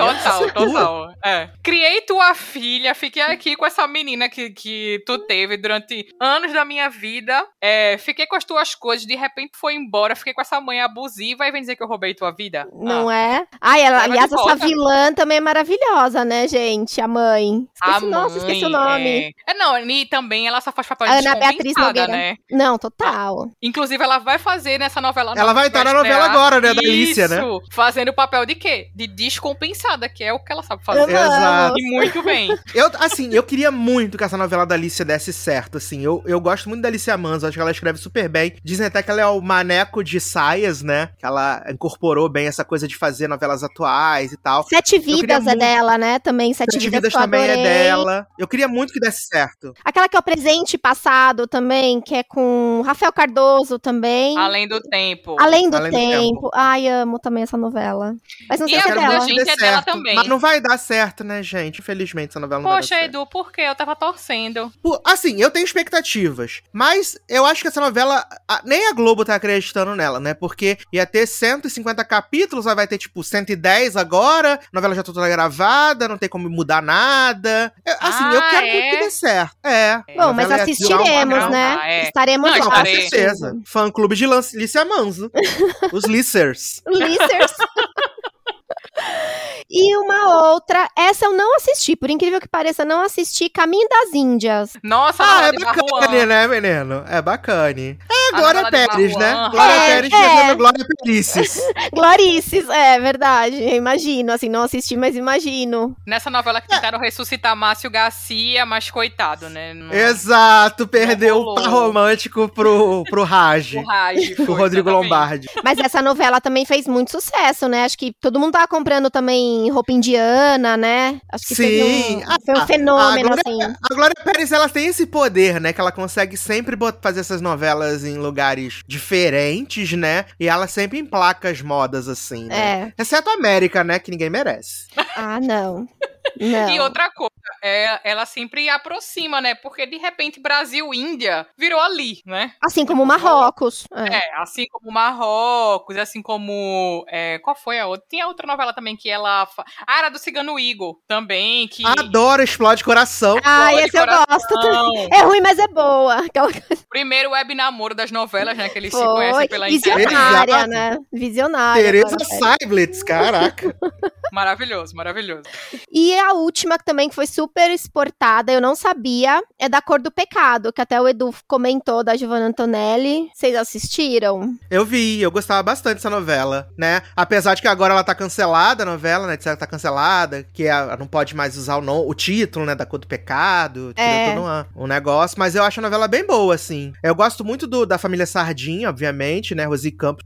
Total, situa. total. É. Criei tua filha, fiquei aqui com essa menina que, que tu teve durante anos da minha vida. É, fiquei com as tuas coisas, de repente foi embora, fiquei com essa mãe abusiva e vem dizer que eu roubei tua vida? Não Ah, é? Ai, ela, aliás, essa vilã também é maravilhosa, né, gente? A mãe. a Esqueci, nossa, esqueci o mãe, nome. É. É, não, e também ela só faz papel de Ana Beatriz descompensada, Nogueira. né? Não, total. Inclusive, ela vai fazer nessa novela Ela vai estar na novela agora, né, da Alicia, né? Fazendo o papel de quê? De descompensada, que é o que ela sabe fazer. Exato. E muito bem. Eu, assim, eu queria muito que essa novela da Alicia desse certo, assim. Eu, eu gosto muito da Alicia Manso, acho que ela escreve super bem. Dizem até que ela é o maneco de saias, né? Que ela incorporou bem essa coisa de fazer novelas atuais e tal. Sete Vidas é muito- dela, né? Também Sete, Sete Vidas, Vidas também é dela. Eu queria muito que desse certo. Aquela que é o presente passado também, que é com Rafael Cardoso também. Além do tempo. Além do, Além do tempo. Tempo. Ai, amo também essa novela. Mas não E sei a se é dela. gente é dela certo. também. Mas não vai dar certo, né, gente? Infelizmente, essa novela não Poxa, vai dar certo. Edu, por quê? Eu tava torcendo. Pô, Assim, eu tenho expectativas, mas eu acho que essa novela, a- nem a Globo tá acreditando nela, né? Porque ia ter 150 capítulos, aí vai ter tipo 110 agora, a novela já tá toda gravada, não tem como mudar nada. Eu- assim, eu Ah, quero é? muito que dê certo. É. Bom, mas assistiremos, né? Ah, é. Estaremos Não, lá. Com certeza. Fã clube de Lícia Manso. Os Lissers. Lissers. E uma outra, essa eu não assisti, por incrível que pareça, não assisti Caminho das Índias. Nossa, Ah, é bacana, né, menino? É bacana. É A Glória Pérez, né? Glória É, Pérez é. fazendo Glória Périces. Glorices, é verdade, eu imagino, assim, não assisti, mas imagino. Nessa novela que tentaram ressuscitar Márcio Garcia, mas coitado, né? Não- Exato, perdeu o par romântico pro, pro Raj, O Raj, pro Rodrigo exatamente. Lombardi. Mas essa novela também fez muito sucesso, né? Acho que todo mundo tava comprando também roupa indiana, né? Acho que Sim. um, foi um fenômeno, agora- assim. A Glória Pérez, ela tem esse poder, né? Que ela consegue sempre fazer essas novelas em lugares diferentes, né? E ela sempre emplaca as modas, assim, né? É. Exceto a América, né? Que ninguém merece. Ah, não. Não. E outra coisa, é, ela sempre aproxima, né? Porque de repente Brasil-Índia virou ali, né? Assim como Marrocos. É. É, assim como Marrocos, assim como. é, qual foi a outra? Tinha outra novela também que ela. fa- Ah, era do Cigano Igor também, que. Adoro Explode Coração. Ah, esse eu gosto também. É ruim, mas é boa. Aquela Primeiro web namoro das novelas, né? Que eles se foi. conhecem pela internet. Visionária, Exato. né? Visionária. Tereza. Seiblitz, caraca. Maravilhoso, maravilhoso. E a última que também que foi super exportada, eu não sabia, é da Cor do Pecado, que até o Edu comentou da Giovanna Antonelli. Vocês assistiram? Eu vi, eu gostava bastante dessa novela, né? Apesar de que agora ela tá cancelada, a novela, né? Disseram que tá cancelada, que ela não pode mais usar o, nome, o título, né? Da Cor do Pecado, É. todo uma- um negócio, mas eu acho a novela bem boa, assim. Eu gosto muito do- da família Sardinha, obviamente, né? Rosi Campos,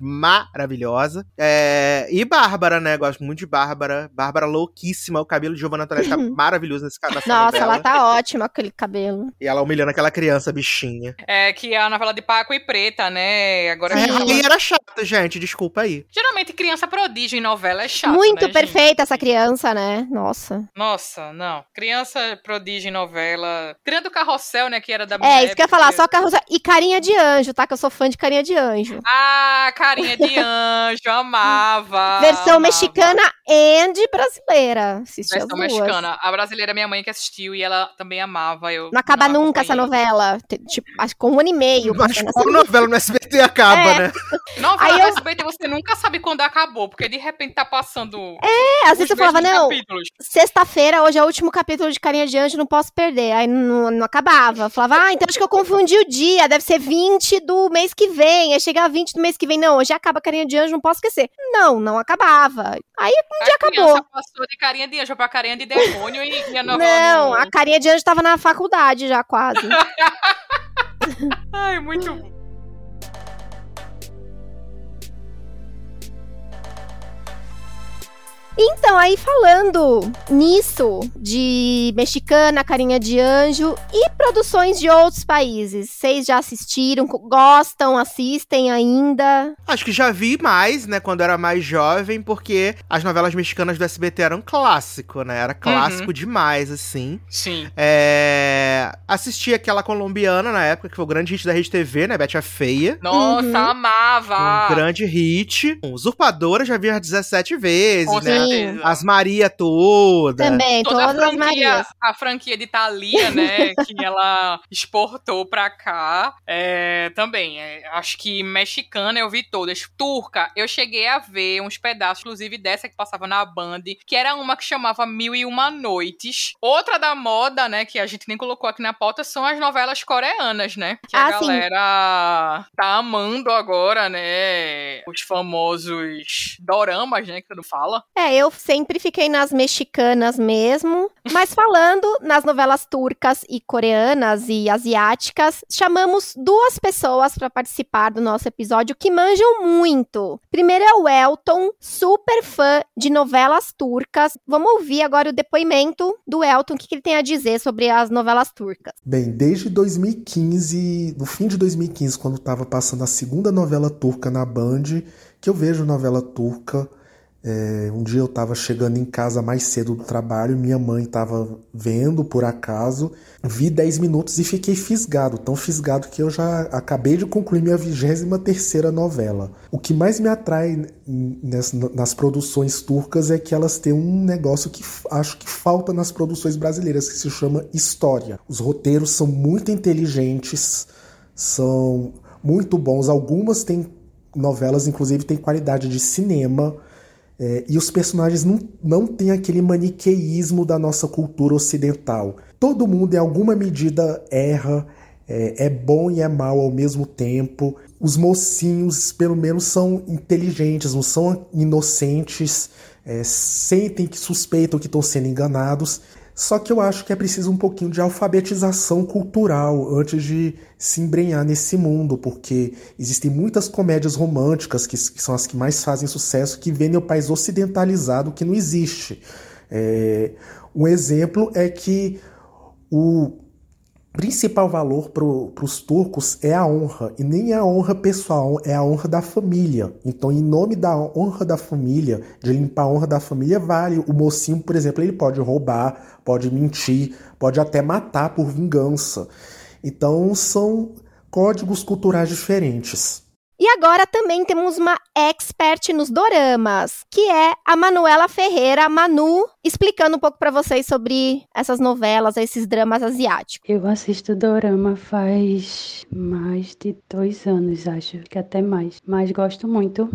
maravilhosa. É, e Bárbara, né? Gosto muito de Bárbara. Bárbara louquíssima, o cabelo de Giovanna Antonelli tá maravilhoso nesse cara. Nossa, ela tá ótima com aquele cabelo. E ela humilhando aquela criança bichinha. É que é a novela de Paco e Preta, né? Agora É, que- aí era chato, gente, desculpa aí. Geralmente criança prodígio em novela é chato. Muito né, gente? perfeita essa criança, né? Nossa. Nossa, não. Criança prodígio em novela. Tirando o carrossel, né? Que era da minha É, isso que eu ia falar, só carroça. E carinha de anjo, tá? Que eu sou fã de carinha de anjo. Ah, carinha de anjo, amava. Versão amava. mexicana e brasileira. Versão duas. Mexicana. A brasileira é minha mãe que assistiu e ela também amava. Eu Não acaba não nunca essa novela. Tipo, acho que com um ano e meio. Passando qual essa- novela no SBT acaba, É. né? Novela Aí do eu- SBT você nunca sabe quando acabou, porque de repente tá passando. É, às vezes eu falava, não, sexta-feira, hoje é o último capítulo de Carinha de Anjo, não posso perder. Aí não, não acabava. Eu falava, ah, então acho que eu confundi o dia, deve ser 20 do mês que vem. Aí chegava 20 do mês que vem, não, hoje acaba Carinha de Anjo, não posso esquecer. Não, não acabava. Aí um dia a criança acabou. passou de carinha de anjo pra carinha de demônio e, e a novela. Não, a Carinha de Anjo tava na faculdade já quase. Ai, muito bom. Então, aí falando nisso, de mexicana, carinha de anjo e produções de outros países, vocês já assistiram, gostam, assistem ainda? Acho que já vi mais, né, quando era mais jovem, porque as novelas mexicanas do SBT eram clássico, né? Era clássico demais, assim. Sim. É... Assisti aquela colombiana na época, que foi o grande hit da Rede TV, né? Betty a Feia. Nossa, Uhum. amava. Um grande hit. Usurpadora já vi umas 17 vezes, Com né? Sim. certeza. As Maria toda. Também, Toda a todas as franquia, Marias. a franquia de Thalia, né, que ela exportou pra cá, é, também, é, acho que mexicana eu vi todas. Turca, eu cheguei a ver uns pedaços, inclusive dessa que passava na Band, que era uma que chamava Mil e Uma Noites. Outra da moda, né, que a gente nem colocou aqui na pauta, são as novelas coreanas, né, que a Ah, sim. galera tá amando agora, né, os famosos doramas, né, que tu fala. É, eu sempre fiquei nas mexicanas mesmo, mas falando nas novelas turcas e coreanas e asiáticas, chamamos duas pessoas para participar do nosso episódio que manjam muito. Primeiro é o Elton, super fã de novelas turcas. Vamos ouvir agora o depoimento do Elton, o que que ele tem a dizer sobre as novelas turcas. Bem, desde 2015, no fim de 2015, quando estava passando a segunda novela turca na Band, que eu vejo novela turca. É, um dia eu estava chegando em casa mais cedo do trabalho, minha mãe estava vendo por acaso, vi 10 minutos e fiquei fisgado, tão fisgado que eu já acabei de concluir minha 23 terceira novela. O que mais me atrai nas, nas produções turcas é que elas têm um negócio que acho que falta nas produções brasileiras, que se chama história. Os roteiros são muito inteligentes, são muito bons. Algumas têm novelas, inclusive, têm qualidade de cinema. É, e os personagens não, não têm aquele maniqueísmo da nossa cultura ocidental. Todo mundo, em alguma medida, erra, é, é bom e é mal ao mesmo tempo. Os mocinhos, pelo menos, são inteligentes, não são inocentes, é, sentem que suspeitam que estão sendo enganados. Só que eu acho que é preciso um pouquinho de alfabetização cultural antes de se embrenhar nesse mundo, porque existem muitas comédias românticas, que, são as que mais fazem sucesso, que vendem o país ocidentalizado que não existe. É, um exemplo é que o, principal valor para os turcos é a honra, e nem a honra pessoal, é a honra da família. Então, em nome da honra da família, de limpar a honra da família, vale. O mocinho, por exemplo, ele pode roubar, pode mentir, pode até matar por vingança. Então, são códigos culturais diferentes. E agora também temos uma expert nos doramas, que é a Manuela Ferreira, Manu, explicando um pouco para vocês sobre essas novelas, esses dramas asiáticos. Eu assisto dorama faz mais de dois anos, acho que até mais, mas gosto muito.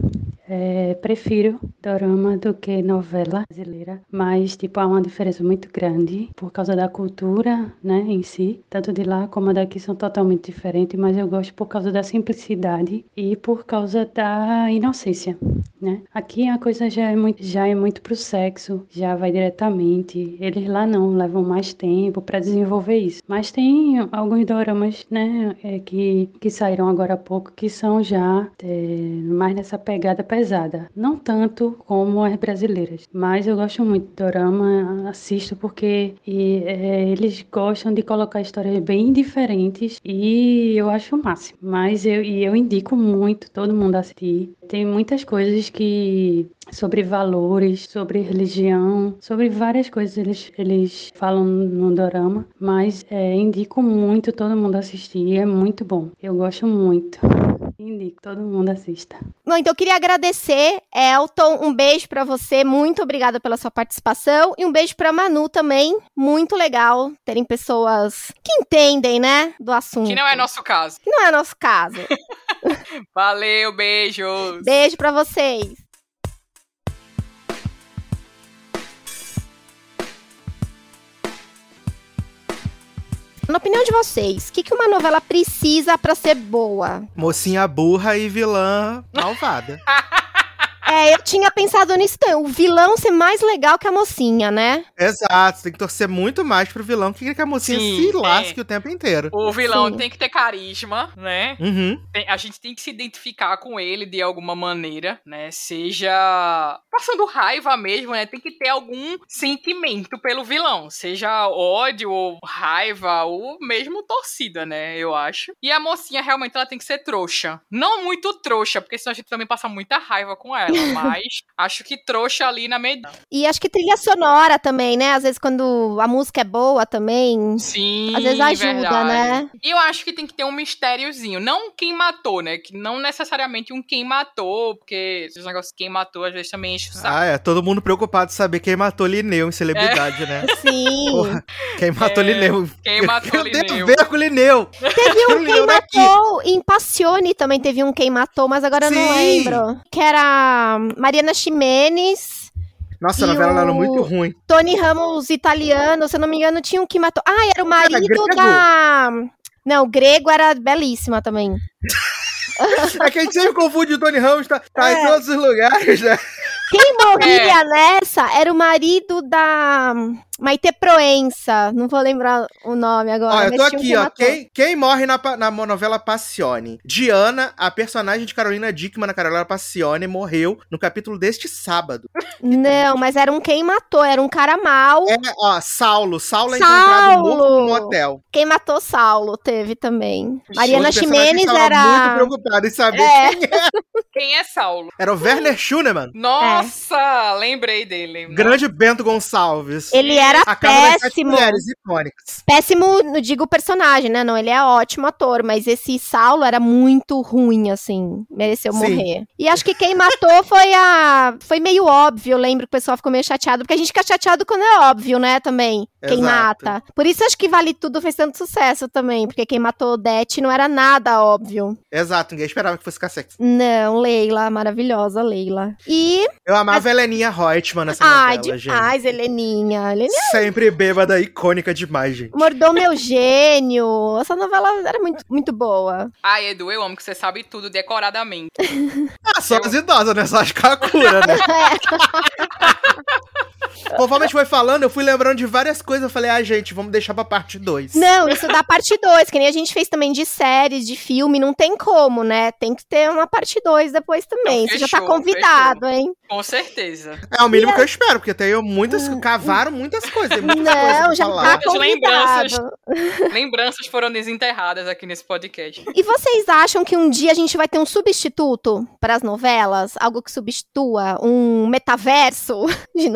É, prefiro dorama do que novela brasileira, mas tipo há uma diferença muito grande por causa da cultura, né, em si, tanto de lá como daqui são totalmente diferentes, mas eu gosto por causa da simplicidade e por causa da inocência, né? Aqui a coisa já é muito, já é muito pro sexo, já vai diretamente. Eles lá não levam mais tempo para desenvolver isso. Mas tem alguns doramas, né, é, que que saíram agora há pouco que são já é, mais nessa pegada pesada, não tanto como as brasileiras, mas eu gosto muito de dorama, assisto porque e, é, eles gostam de colocar histórias bem diferentes e eu acho o máximo. Mas eu e eu indico muito todo mundo assistir. Tem muitas coisas que sobre valores, sobre religião, sobre várias coisas eles, eles falam no dorama, mas é, indico muito todo mundo assistir, é muito bom. Eu gosto muito. Indico, todo mundo assista. Bom, então eu queria agradecer, Elton, um beijo para você, muito obrigada pela sua participação e um beijo para Manu também, muito legal terem pessoas que entendem, né, do assunto. Que não é nosso caso. Que não é nosso caso. Valeu, beijos. Beijo para vocês. Na opinião de vocês, o que, que uma novela precisa para ser boa? Mocinha burra e vilã malvada. É, eu tinha pensado nisso também. O vilão ser mais legal que a mocinha, né? Exato, tem que torcer muito mais pro vilão que que a mocinha Sim, se lasque é. o tempo inteiro. O vilão Sim. tem que ter carisma, né? Uhum. Tem- a gente tem que se identificar com ele de alguma maneira, né? Seja passando raiva mesmo, né? Tem que ter algum sentimento pelo vilão, seja ódio ou raiva ou mesmo torcida, né? Eu acho. E a mocinha realmente ela tem que ser trouxa, não muito trouxa, porque senão a gente também passa muita raiva com ela, mas acho que trouxa ali na medida. E acho que trilha sonora também, né? Às vezes quando a música é boa também. Sim, Às vezes ajuda, verdade. né? E eu acho que tem que ter um mistériozinho. Não quem matou, né? Que não necessariamente um quem matou, porque esses negócios de quem matou às vezes também enche o saco. Ah, é. Todo mundo preocupado de saber quem matou Lineu em celebridade, né? Sim. Porra, quem matou É, Lineu. quem matou Eu a ver com Lineu. Teve um quem matou em Passione também teve um quem matou, mas agora eu não Sim. lembro. Que era Mariana Ximenes, Nossa, a novela era muito ruim. Tony Ramos italiano, se eu não me engano, tinha um que matou. Ah, era o marido grego? da. Não, o grego era belíssima também. É que a gente sempre confunde o Tony Ramos, tá, tá É. em todos os lugares, né? Quem morria nessa era o marido da Maite Proença. Não vou lembrar o nome agora. Ó, eu tô aqui, ó. Quem, quem morre na, na novela Passione? Diana, a personagem de Carolina Dickman na Carolina Passione, morreu no capítulo deste sábado. Não, mas era um quem matou, era um cara mau. É, ó, Saulo. Saulo é encontrado morto no motel. Quem matou Saulo teve também. Mariana Ximenes era. muito preocupado em saber É. quem era. Quem é Saulo? Era o Werner Schunemann. Nossa, lembrei dele. Grande Bento Gonçalves. Ele era A péssimo. Mulheres icônicas. Péssimo, não digo o personagem, né? Não, ele é ótimo ator, mas esse Saulo era muito ruim, assim. Mereceu Sim. morrer. E acho que quem matou foi a. Foi meio óbvio, eu lembro que o pessoal ficou meio chateado, porque a gente fica chateado quando é óbvio, né? Também. Quem Exato. mata. Por isso acho que Vale Tudo fez tanto sucesso também, porque quem matou Odete não era nada óbvio. Exato, ninguém esperava que fosse Cassete. Não, Leila, maravilhosa Leila. E. Eu amava a Heleninha Reutemann nessa Ai, novela, gente. demais, Heleninha. Heleninha Sempre bêbada, icônica demais, gente. mordou meu gênio. Essa novela era muito, muito boa. Ai, Edu, eu amo que você sabe tudo decoradamente. Ah, só as idosas, né? Só as Kakura, né? Conforme a gente foi falando, eu fui lembrando de várias coisas. Eu falei, ah, gente, vamos deixar pra parte 2. Não, isso da parte 2, que nem a gente fez também de séries, de filme, não tem como, né? Tem que ter uma parte 2 depois também. Não, Você já tá fechou, convidado, hein? Com certeza. É o mínimo que eu espero, porque tem muitas. Cavaram muitas coisas. Tem muitas coisas Não, pra já falar. tá Muitas lembranças. convidado. Lembranças foram desenterradas aqui nesse podcast. E vocês acham que um dia a gente vai ter um substituto para as novelas? Algo que substitua? Um metaverso de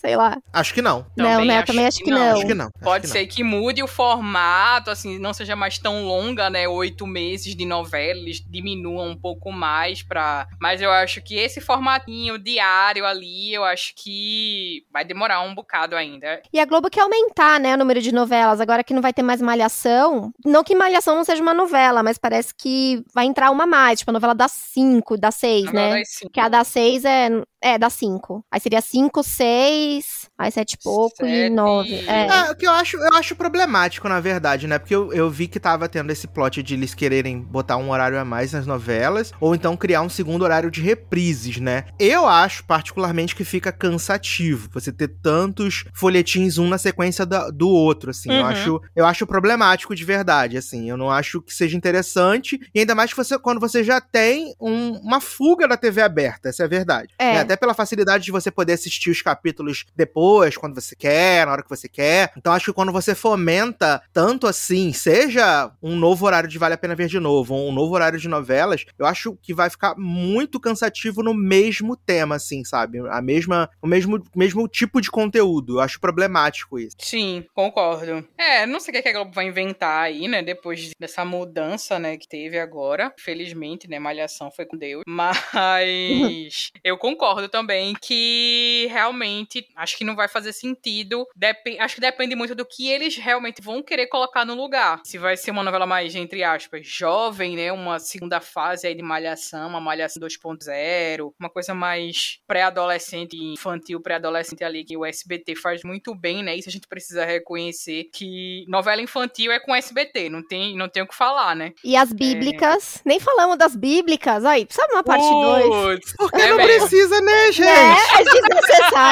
Sei lá. Acho que não. não, né? Eu também acho que não. Acho que não. acho Pode que ser que mude o formato, assim, não seja mais tão longa, né? Oito meses de novela, eles diminuam um pouco mais pra. Mas eu acho que esse formatinho diário ali, eu acho que vai demorar um bocado ainda. E a Globo quer aumentar, né, o número de novelas. Agora que não vai ter mais Malhação. Não que Malhação não seja uma novela, mas parece que vai entrar uma a mais. Tipo, a novela das 5, das 6, Agora né? vai sim. Que a das 6 é, é das 5. Aí seria 5, 6, aí 7 e pouco e Sete. 9. É. É, o que eu acho, eu acho problemático, na verdade, né? Porque eu, eu vi que tava tendo esse plot de eles quererem botar um horário a mais nas novelas, ou então criar um segundo horário de reprises, né? Eu acho, particularmente, que fica cansativo você ter tantos folhetins um na sequência da- do outro, assim. Eu, Uhum. acho, eu acho problemático de verdade, assim. Eu não acho que seja interessante, e ainda mais que você, quando você já tem um- uma fuga da TV aberta, essa é a verdade. É. né? Até pela facilidade de você poder assistir os capítulos depois, quando você quer, na hora que você quer. Então acho que quando você fomenta tanto assim, seja um novo horário de Vale a Pena Ver de Novo, ou um novo horário de novelas, eu acho que vai ficar muito cansativo no mesmo tema, assim, sabe? A mesma, o mesmo, mesmo tipo de conteúdo. Eu acho problemático isso. Sim, concordo. É, não sei o que a Globo vai inventar aí, né? Depois dessa mudança, né, que teve agora. Felizmente, né? Malhação foi com Deus. Mas eu concordo também que realmente acho que não vai fazer sentido. Depe- acho que depende muito do que eles realmente vão querer colocar no lugar. Se vai ser uma novela mais, entre aspas, jovem, né? Uma segunda fase aí de Malhação, uma Malhação 2.0, uma coisa mais pré-adolescente, infantil, pré-adolescente ali, que o SBT faz muito bem, né? Isso a gente precisa reconhecer que novela infantil é com SBT, não tem, não tem o que falar, né? E as bíblicas. Nem falamos das bíblicas. Aí, sabe uma parte 2? Putz, Porque é não mesmo. precisa, né, gente? É, é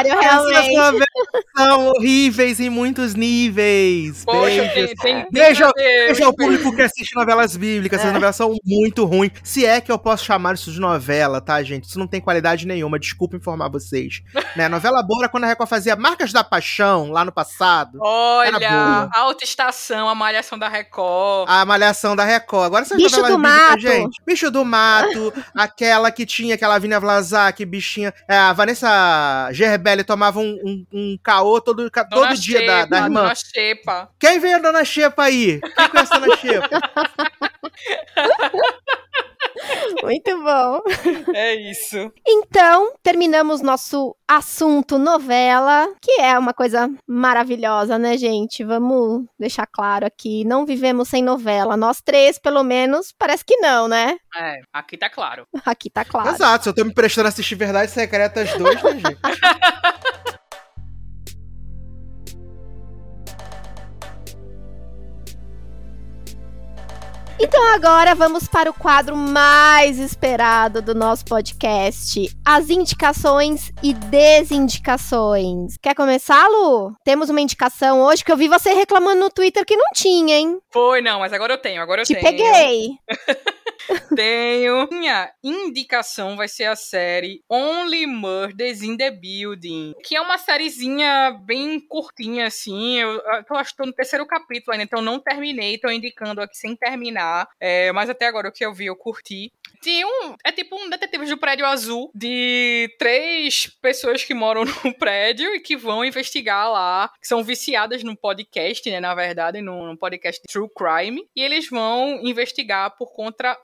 Essas realmente. São horríveis em muitos níveis. Poxa, Beijos. tem, tem, tem Beijo, que ter- Veja o público que assiste novelas bíblicas. É. Essas novelas são muito ruins. Se é que eu posso chamar isso de novela, tá, gente? Isso não tem qualidade nenhuma. Desculpa informar vocês. né? Novela boa era quando a Record fazia Marcas da Paixão, lá no passado. Olha. Alta Estação, a Malhação da Record. A Malhação da Record. Agora essas Bicho novelas do bíblicas, Mato. gente. Bicho do Mato. aquela que tinha, aquela Vina Vlasak, bichinha. É, a Vanessa Gerbelli tomava um, um, um caô todo, ca- Dona todo dia da irmã. Dona Xepa. Quem veio a Dona Xepa aí? Quem conhece a Dona Xepa? Muito bom. É isso. Então, terminamos nosso assunto novela, que é uma coisa maravilhosa, né, gente? Vamos deixar claro aqui, não vivemos sem novela. Nós três, pelo menos, parece que não, né? É, aqui tá claro. Aqui tá claro. Exato, se eu tô me prestando a assistir Verdades Secretas 2, né, gente? Então agora vamos para o quadro mais esperado do nosso podcast: as indicações e desindicações. Quer começar, Lu? Temos uma indicação hoje que eu vi você reclamando no Twitter que não tinha, hein? Foi, não, mas agora eu tenho, agora eu Te tenho. peguei. Tenho. Minha indicação vai ser a série Only Murders in the Building, que é uma sériezinha bem curtinha, assim. Eu, eu acho que tô no terceiro capítulo ainda, então não terminei, tô indicando aqui sem terminar. É, mas até agora o que eu vi, eu curti. Tem um. É tipo um Detetives do Prédio Azul de três pessoas que moram no prédio e que vão investigar lá, que são viciadas num podcast, né? Na verdade, num, num podcast True Crime. E eles vão investigar por conta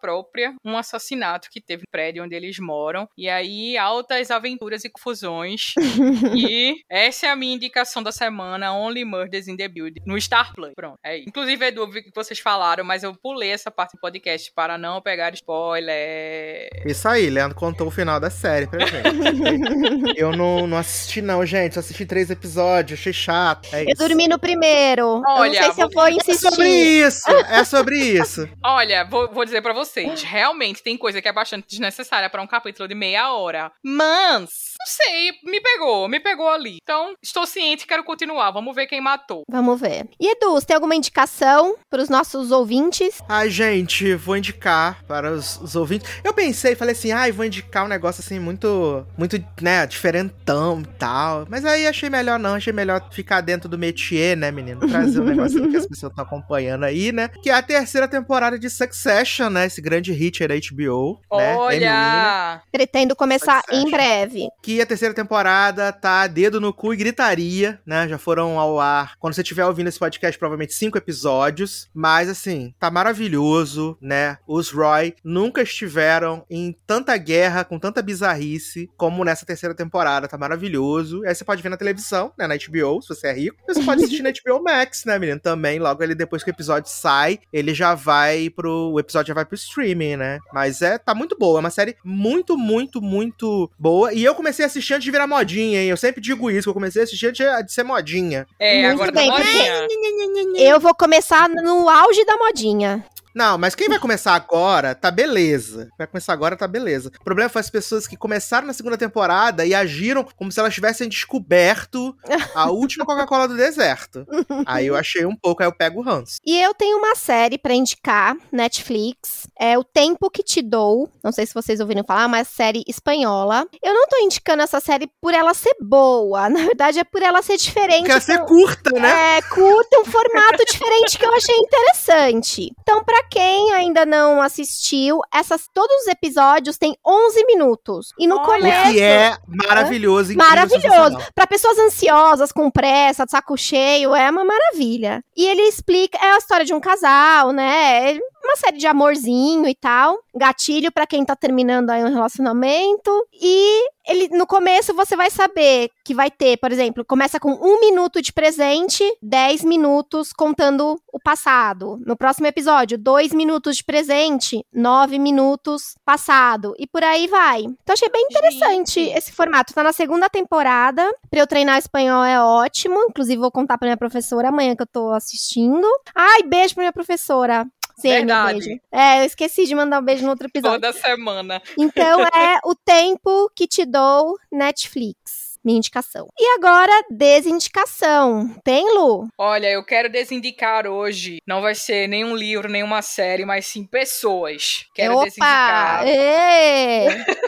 própria um assassinato que teve no prédio onde eles moram. E aí, altas aventuras e confusões. e essa é a minha indicação da semana: Only Murders in the Building, no Star Plus. Pronto, é isso. Inclusive, Edu, eu vi que vocês falaram, mas eu pulei essa parte do podcast para não pegar spoiler. Isso aí, Leandro contou o final da série pra gente. eu não, não assisti, não, gente. Só assisti três episódios, achei chato. É Eu isso. dormi no primeiro. eu Olha, não sei se eu vou- vou É insistir. sobre isso, é sobre isso. Olha, vou, vou dizer pra vocês. Realmente tem coisa que é bastante desnecessária para um capítulo de meia hora. Mas, não sei, me pegou, me pegou ali. Então, estou ciente, quero continuar. Vamos ver quem matou. Vamos ver. E Edu, você tem alguma indicação para os nossos ouvintes? Ai, gente, vou indicar para os, os ouvintes. Eu pensei, falei assim, ai, vou indicar um negócio assim muito, muito, né, diferentão e tal. Mas aí achei melhor não, achei melhor ficar dentro do métier, né, menino? Trazer um negócio que as pessoas estão acompanhando aí, né? Que é a terceira temporada de Succession, né? Esse grande hit aí da HBO. né? Olha! Pretendo começar Succession. em breve. que a terceira temporada tá dedo no cu e gritaria, né? Já foram ao ar. Quando você estiver ouvindo esse podcast, provavelmente cinco episódios. Mas assim, tá maravilhoso, né? Os Roy nunca estiveram em tanta guerra, com tanta bizarrice, como nessa terceira temporada. Tá maravilhoso. E aí você pode ver na televisão, né? Na HBO, se você é rico. E você pode assistir na HBO Max, né, menino? Também, logo ali depois que o episódio sai, ele já vai pro. O episódio já vai pro streaming, né? Mas é, tá muito boa. É uma série muito, muito, muito boa. E eu comecei a assistir antes de virar modinha, hein? Eu sempre digo isso, que eu comecei a assistir antes de ser modinha. É, Muito agora bem, tá porque- modinha. Eu vou começar no auge da modinha. Não, mas quem vai começar agora, tá beleza. Vai começar agora, tá beleza. O problema foi as pessoas que começaram na segunda temporada e agiram como se elas tivessem descoberto a última Coca-Cola do deserto. Aí eu achei um pouco, aí eu pego o ranço. E eu tenho uma série pra indicar, Netflix. É O Tempo que Te Dou. Não sei se vocês ouviram falar, mas série espanhola. Eu não tô indicando essa série por ela ser boa. Na verdade, é por ela ser diferente. Quer ser com- curta, né? É, curta, um formato diferente que eu achei interessante. Então, pra quem ainda não assistiu, essas, todos os episódios têm 11 minutos. E no Olha! O começo... que é maravilhoso, incrível, Maravilhoso. Pra pessoas ansiosas, com pressa, de saco cheio, é uma maravilha. E ele explica, é a história de um casal, né? É Uma série de amorzinho e tal. Gatilho pra quem tá terminando aí um relacionamento. E ele, no começo você vai saber que vai ter, por exemplo, começa com um minuto de presente, 10 minutos contando o passado. No próximo episódio, dois minutos de presente, nove minutos passado. E por aí vai. Então achei bem interessante Gente. esse formato. Tá na segunda temporada. Pra eu treinar espanhol é ótimo. Inclusive, vou contar pra minha professora amanhã que eu tô assistindo. Ai, beijo pra minha professora. Sim, Verdade. beijo. É, eu esqueci de mandar um beijo no outro episódio. Toda semana. Então é o tempo que te dou Netflix. Minha indicação. E agora, desindicação. Tem, Lu? Olha, eu quero desindicar hoje. Não vai ser nenhum livro, nenhuma série, mas sim pessoas. Quero Opa! desindicar.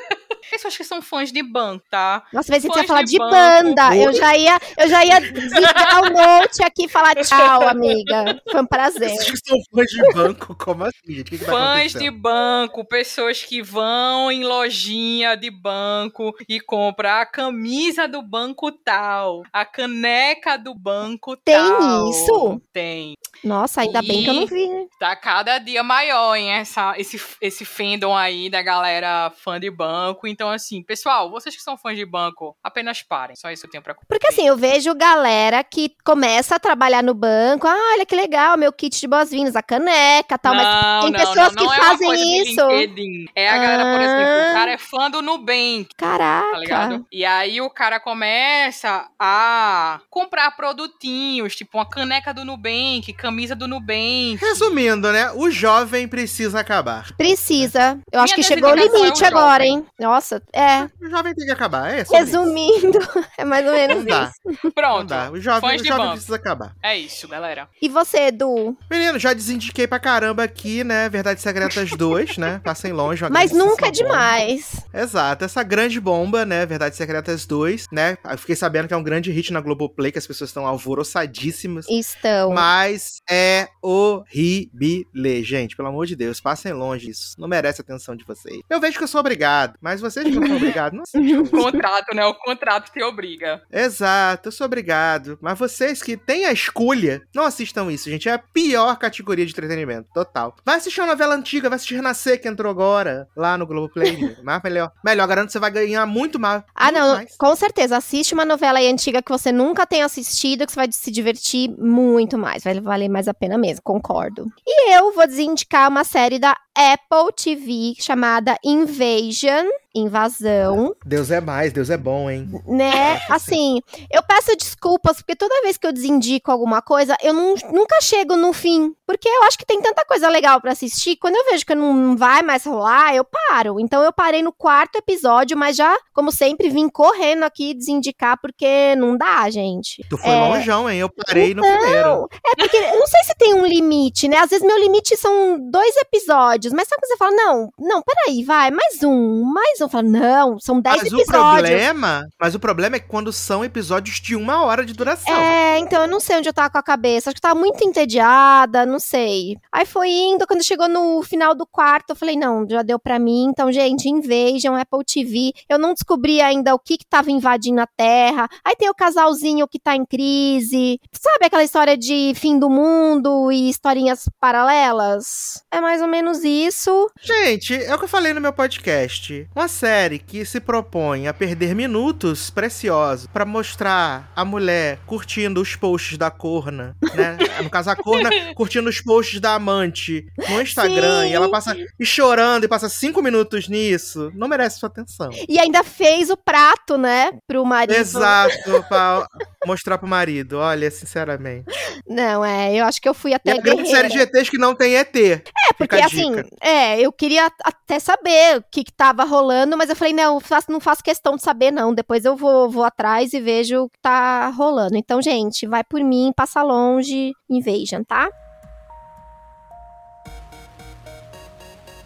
Pessoas que são fãs de banco, tá? Nossa, que você ia falar de de banco. banda. Eu já ia, eu já ia desligar o note aqui e falar tchau, amiga. Foi um prazer. Vocês que são fãs de banco, como assim, gente? Que, que tá Fãs de banco, pessoas que vão em lojinha de banco e compram a camisa do banco tal, a caneca do banco Tem tal. isso? Tem. Nossa, ainda bem que eu não E- vi, né? Tá cada dia maior, hein, essa, esse, esse fandom aí da galera fã de banco. Então, assim, pessoal, vocês que são fãs de banco, apenas parem. Só isso eu tenho pra Porque assim, eu vejo galera que começa a trabalhar no banco. Ah, olha que legal, meu kit de boas-vindas, a caneca tal. mas não, tem não, pessoas não, não que é fazem isso. É a galera, por exemplo, Ah. o cara é fã do Nubank. Caraca. tá ligado? E aí o cara começa a comprar produtinhos, tipo uma caneca do Nubank, camisa do Nubank. Resumindo, né? O jovem precisa acabar. Precisa. Eu acho Minha que chegou o é o limite agora, jovem. hein? Nossa, é. O jovem tem que acabar. É isso. Resumindo, é mais ou menos isso. Pronto. dá. O jovem, o jovem precisa acabar. É isso, galera. E você, Edu? Menino, já desindiquei pra caramba aqui, né? Verdades Secretas 2, né? Passem longe. uma Mas nunca é demais. Exato, essa grande bomba, né? Verdades Secretas 2, né? Eu fiquei sabendo que é um grande hit na Globoplay, que as pessoas estão alvoroçadíssimas. Estão. Mas é horrível, gente. Pelo amor de Deus, passem longe isso. Não merece a atenção de vocês. Eu vejo que eu sou obrigado, mas vocês que não são obrigados, não. O contrato, né? O contrato te obriga. Exato, eu sou obrigado. Mas vocês que têm a escolha, não assistam isso, gente. É a pior categoria de entretenimento, total. Vai assistir uma novela antiga, vai assistir Renascer, que entrou agora, lá no Globoplay. mas melhor. Melhor, garanto que você vai ganhar muito mais. Ah, muito não, mais. com certeza. Assiste uma novela aí antiga que você nunca tenha assistido, que você vai se divertir muito mais. Vai valer mais a pena mesmo, concordo. E eu vou desindicar uma série da Apple TV chamada Invasion. Invasão, Deus é mais, Deus é bom, hein? né? Assim, eu peço desculpas, porque toda vez que eu desindico alguma coisa, eu não- nunca chego no fim. Porque eu acho que tem tanta coisa legal pra assistir. Quando eu vejo que não vai mais rolar, eu paro. Então eu parei no quarto episódio, mas já, como sempre, vim correndo aqui desindicar, porque não dá, gente. Tu foi É. longeão, hein? Eu parei no Então, primeiro. É porque eu não sei se tem um limite, né? Às vezes meu limite são dois episódios, mas sabe quando você fala, não, não, peraí, vai, mais um, mais um. Fala, não, são dez Mas o episódios. problema, mas o problema é quando são episódios de uma hora de duração. É, então eu não sei onde eu tava com a cabeça. Acho que eu tava muito entediada, não sei. Aí foi indo, quando chegou no final do quarto, eu falei, não, já deu pra mim. Então, gente, Invasion, Apple TV. Eu não descobri ainda o que que tava invadindo a Terra. Aí tem o casalzinho que tá em crise. Sabe aquela história de fim do mundo e historinhas paralelas? É mais ou menos isso. Gente, é o que eu falei no meu podcast. Uma série que se propõe a perder minutos preciosos pra mostrar a mulher curtindo os posts da corna, né? No caso, a corna curtindo os posts da amante no Instagram Sim. e ela passa e chorando e passa cinco minutos nisso. Não merece sua atenção. E ainda fez o prato, né, pro marido. Exato, pra mostrar pro marido. Olha, sinceramente. Não, é, eu acho que eu fui E até a grande série de ETs que não tem ET. É, Porque assim, é, eu queria até saber o que, que tava rolando, mas eu falei, não, faço- não faço questão de saber, não. Depois eu vou, vou atrás e vejo o que tá rolando. Então, gente, vai por mim, passa longe, Invasion, tá?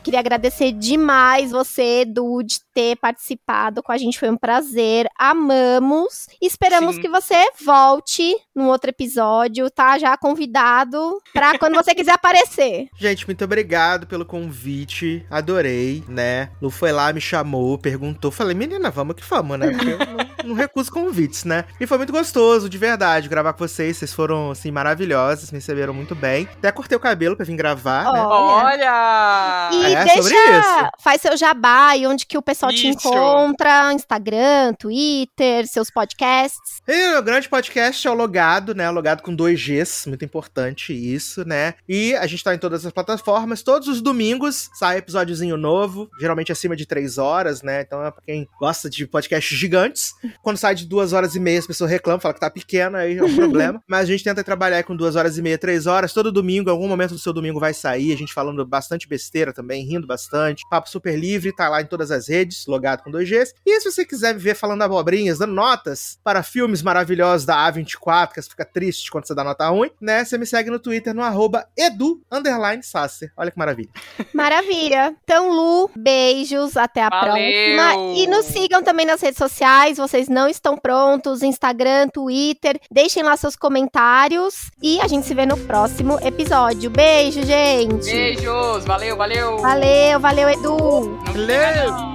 Queria agradecer demais você, Edu, de ter participado com a gente. Foi um prazer. Amamos. Esperamos Sim. que você volte num outro episódio, tá? Já convidado pra quando você quiser aparecer. Gente, muito obrigado pelo convite. Adorei, né? Lu foi lá, me chamou, perguntou. Falei, menina, vamos que vamos, né? Porque eu não, não recuso convites, né? E foi muito gostoso, de verdade, gravar com vocês. Vocês foram, assim, maravilhosos, me receberam muito bem. Até cortei o cabelo pra vir gravar, né? Olha. Olha! E É, deixa, sobre isso. faz seu jabá e onde que o pessoal te Isso. encontra, Instagram, Twitter, seus podcasts. E o meu grande podcast é o Logado, né? O Logado com dois Gs, muito importante isso, né? E a gente tá em todas as plataformas. Todos os domingos sai episódiozinho novo, geralmente acima de três horas, né? Então é pra quem gosta de podcasts gigantes. Quando sai de duas horas e meia, as pessoas reclamam, falam que tá pequeno, aí é um problema. Mas a gente tenta trabalhar com duas horas e meia, três horas. Todo domingo, em algum momento do seu domingo vai sair, a gente falando bastante besteira também, rindo bastante. Papo super livre, tá lá em todas as redes, logado com dois Gs. E se você quiser me ver falando abobrinhas, dando notas para filmes maravilhosos da A24, que você fica triste quando você dá nota ruim, né? Você me segue no Twitter no arroba edu, underline, Sasser. Olha que maravilha. Maravilha. Então, Lu, beijos, até a Valeu. próxima. E nos sigam também nas redes sociais, vocês não estão prontos, Instagram, Twitter. Deixem lá seus comentários e a gente se vê no próximo episódio. Beijo, gente. Beijos! Valeu, valeu! Valeu, valeu, Edu. Não fica Valeu.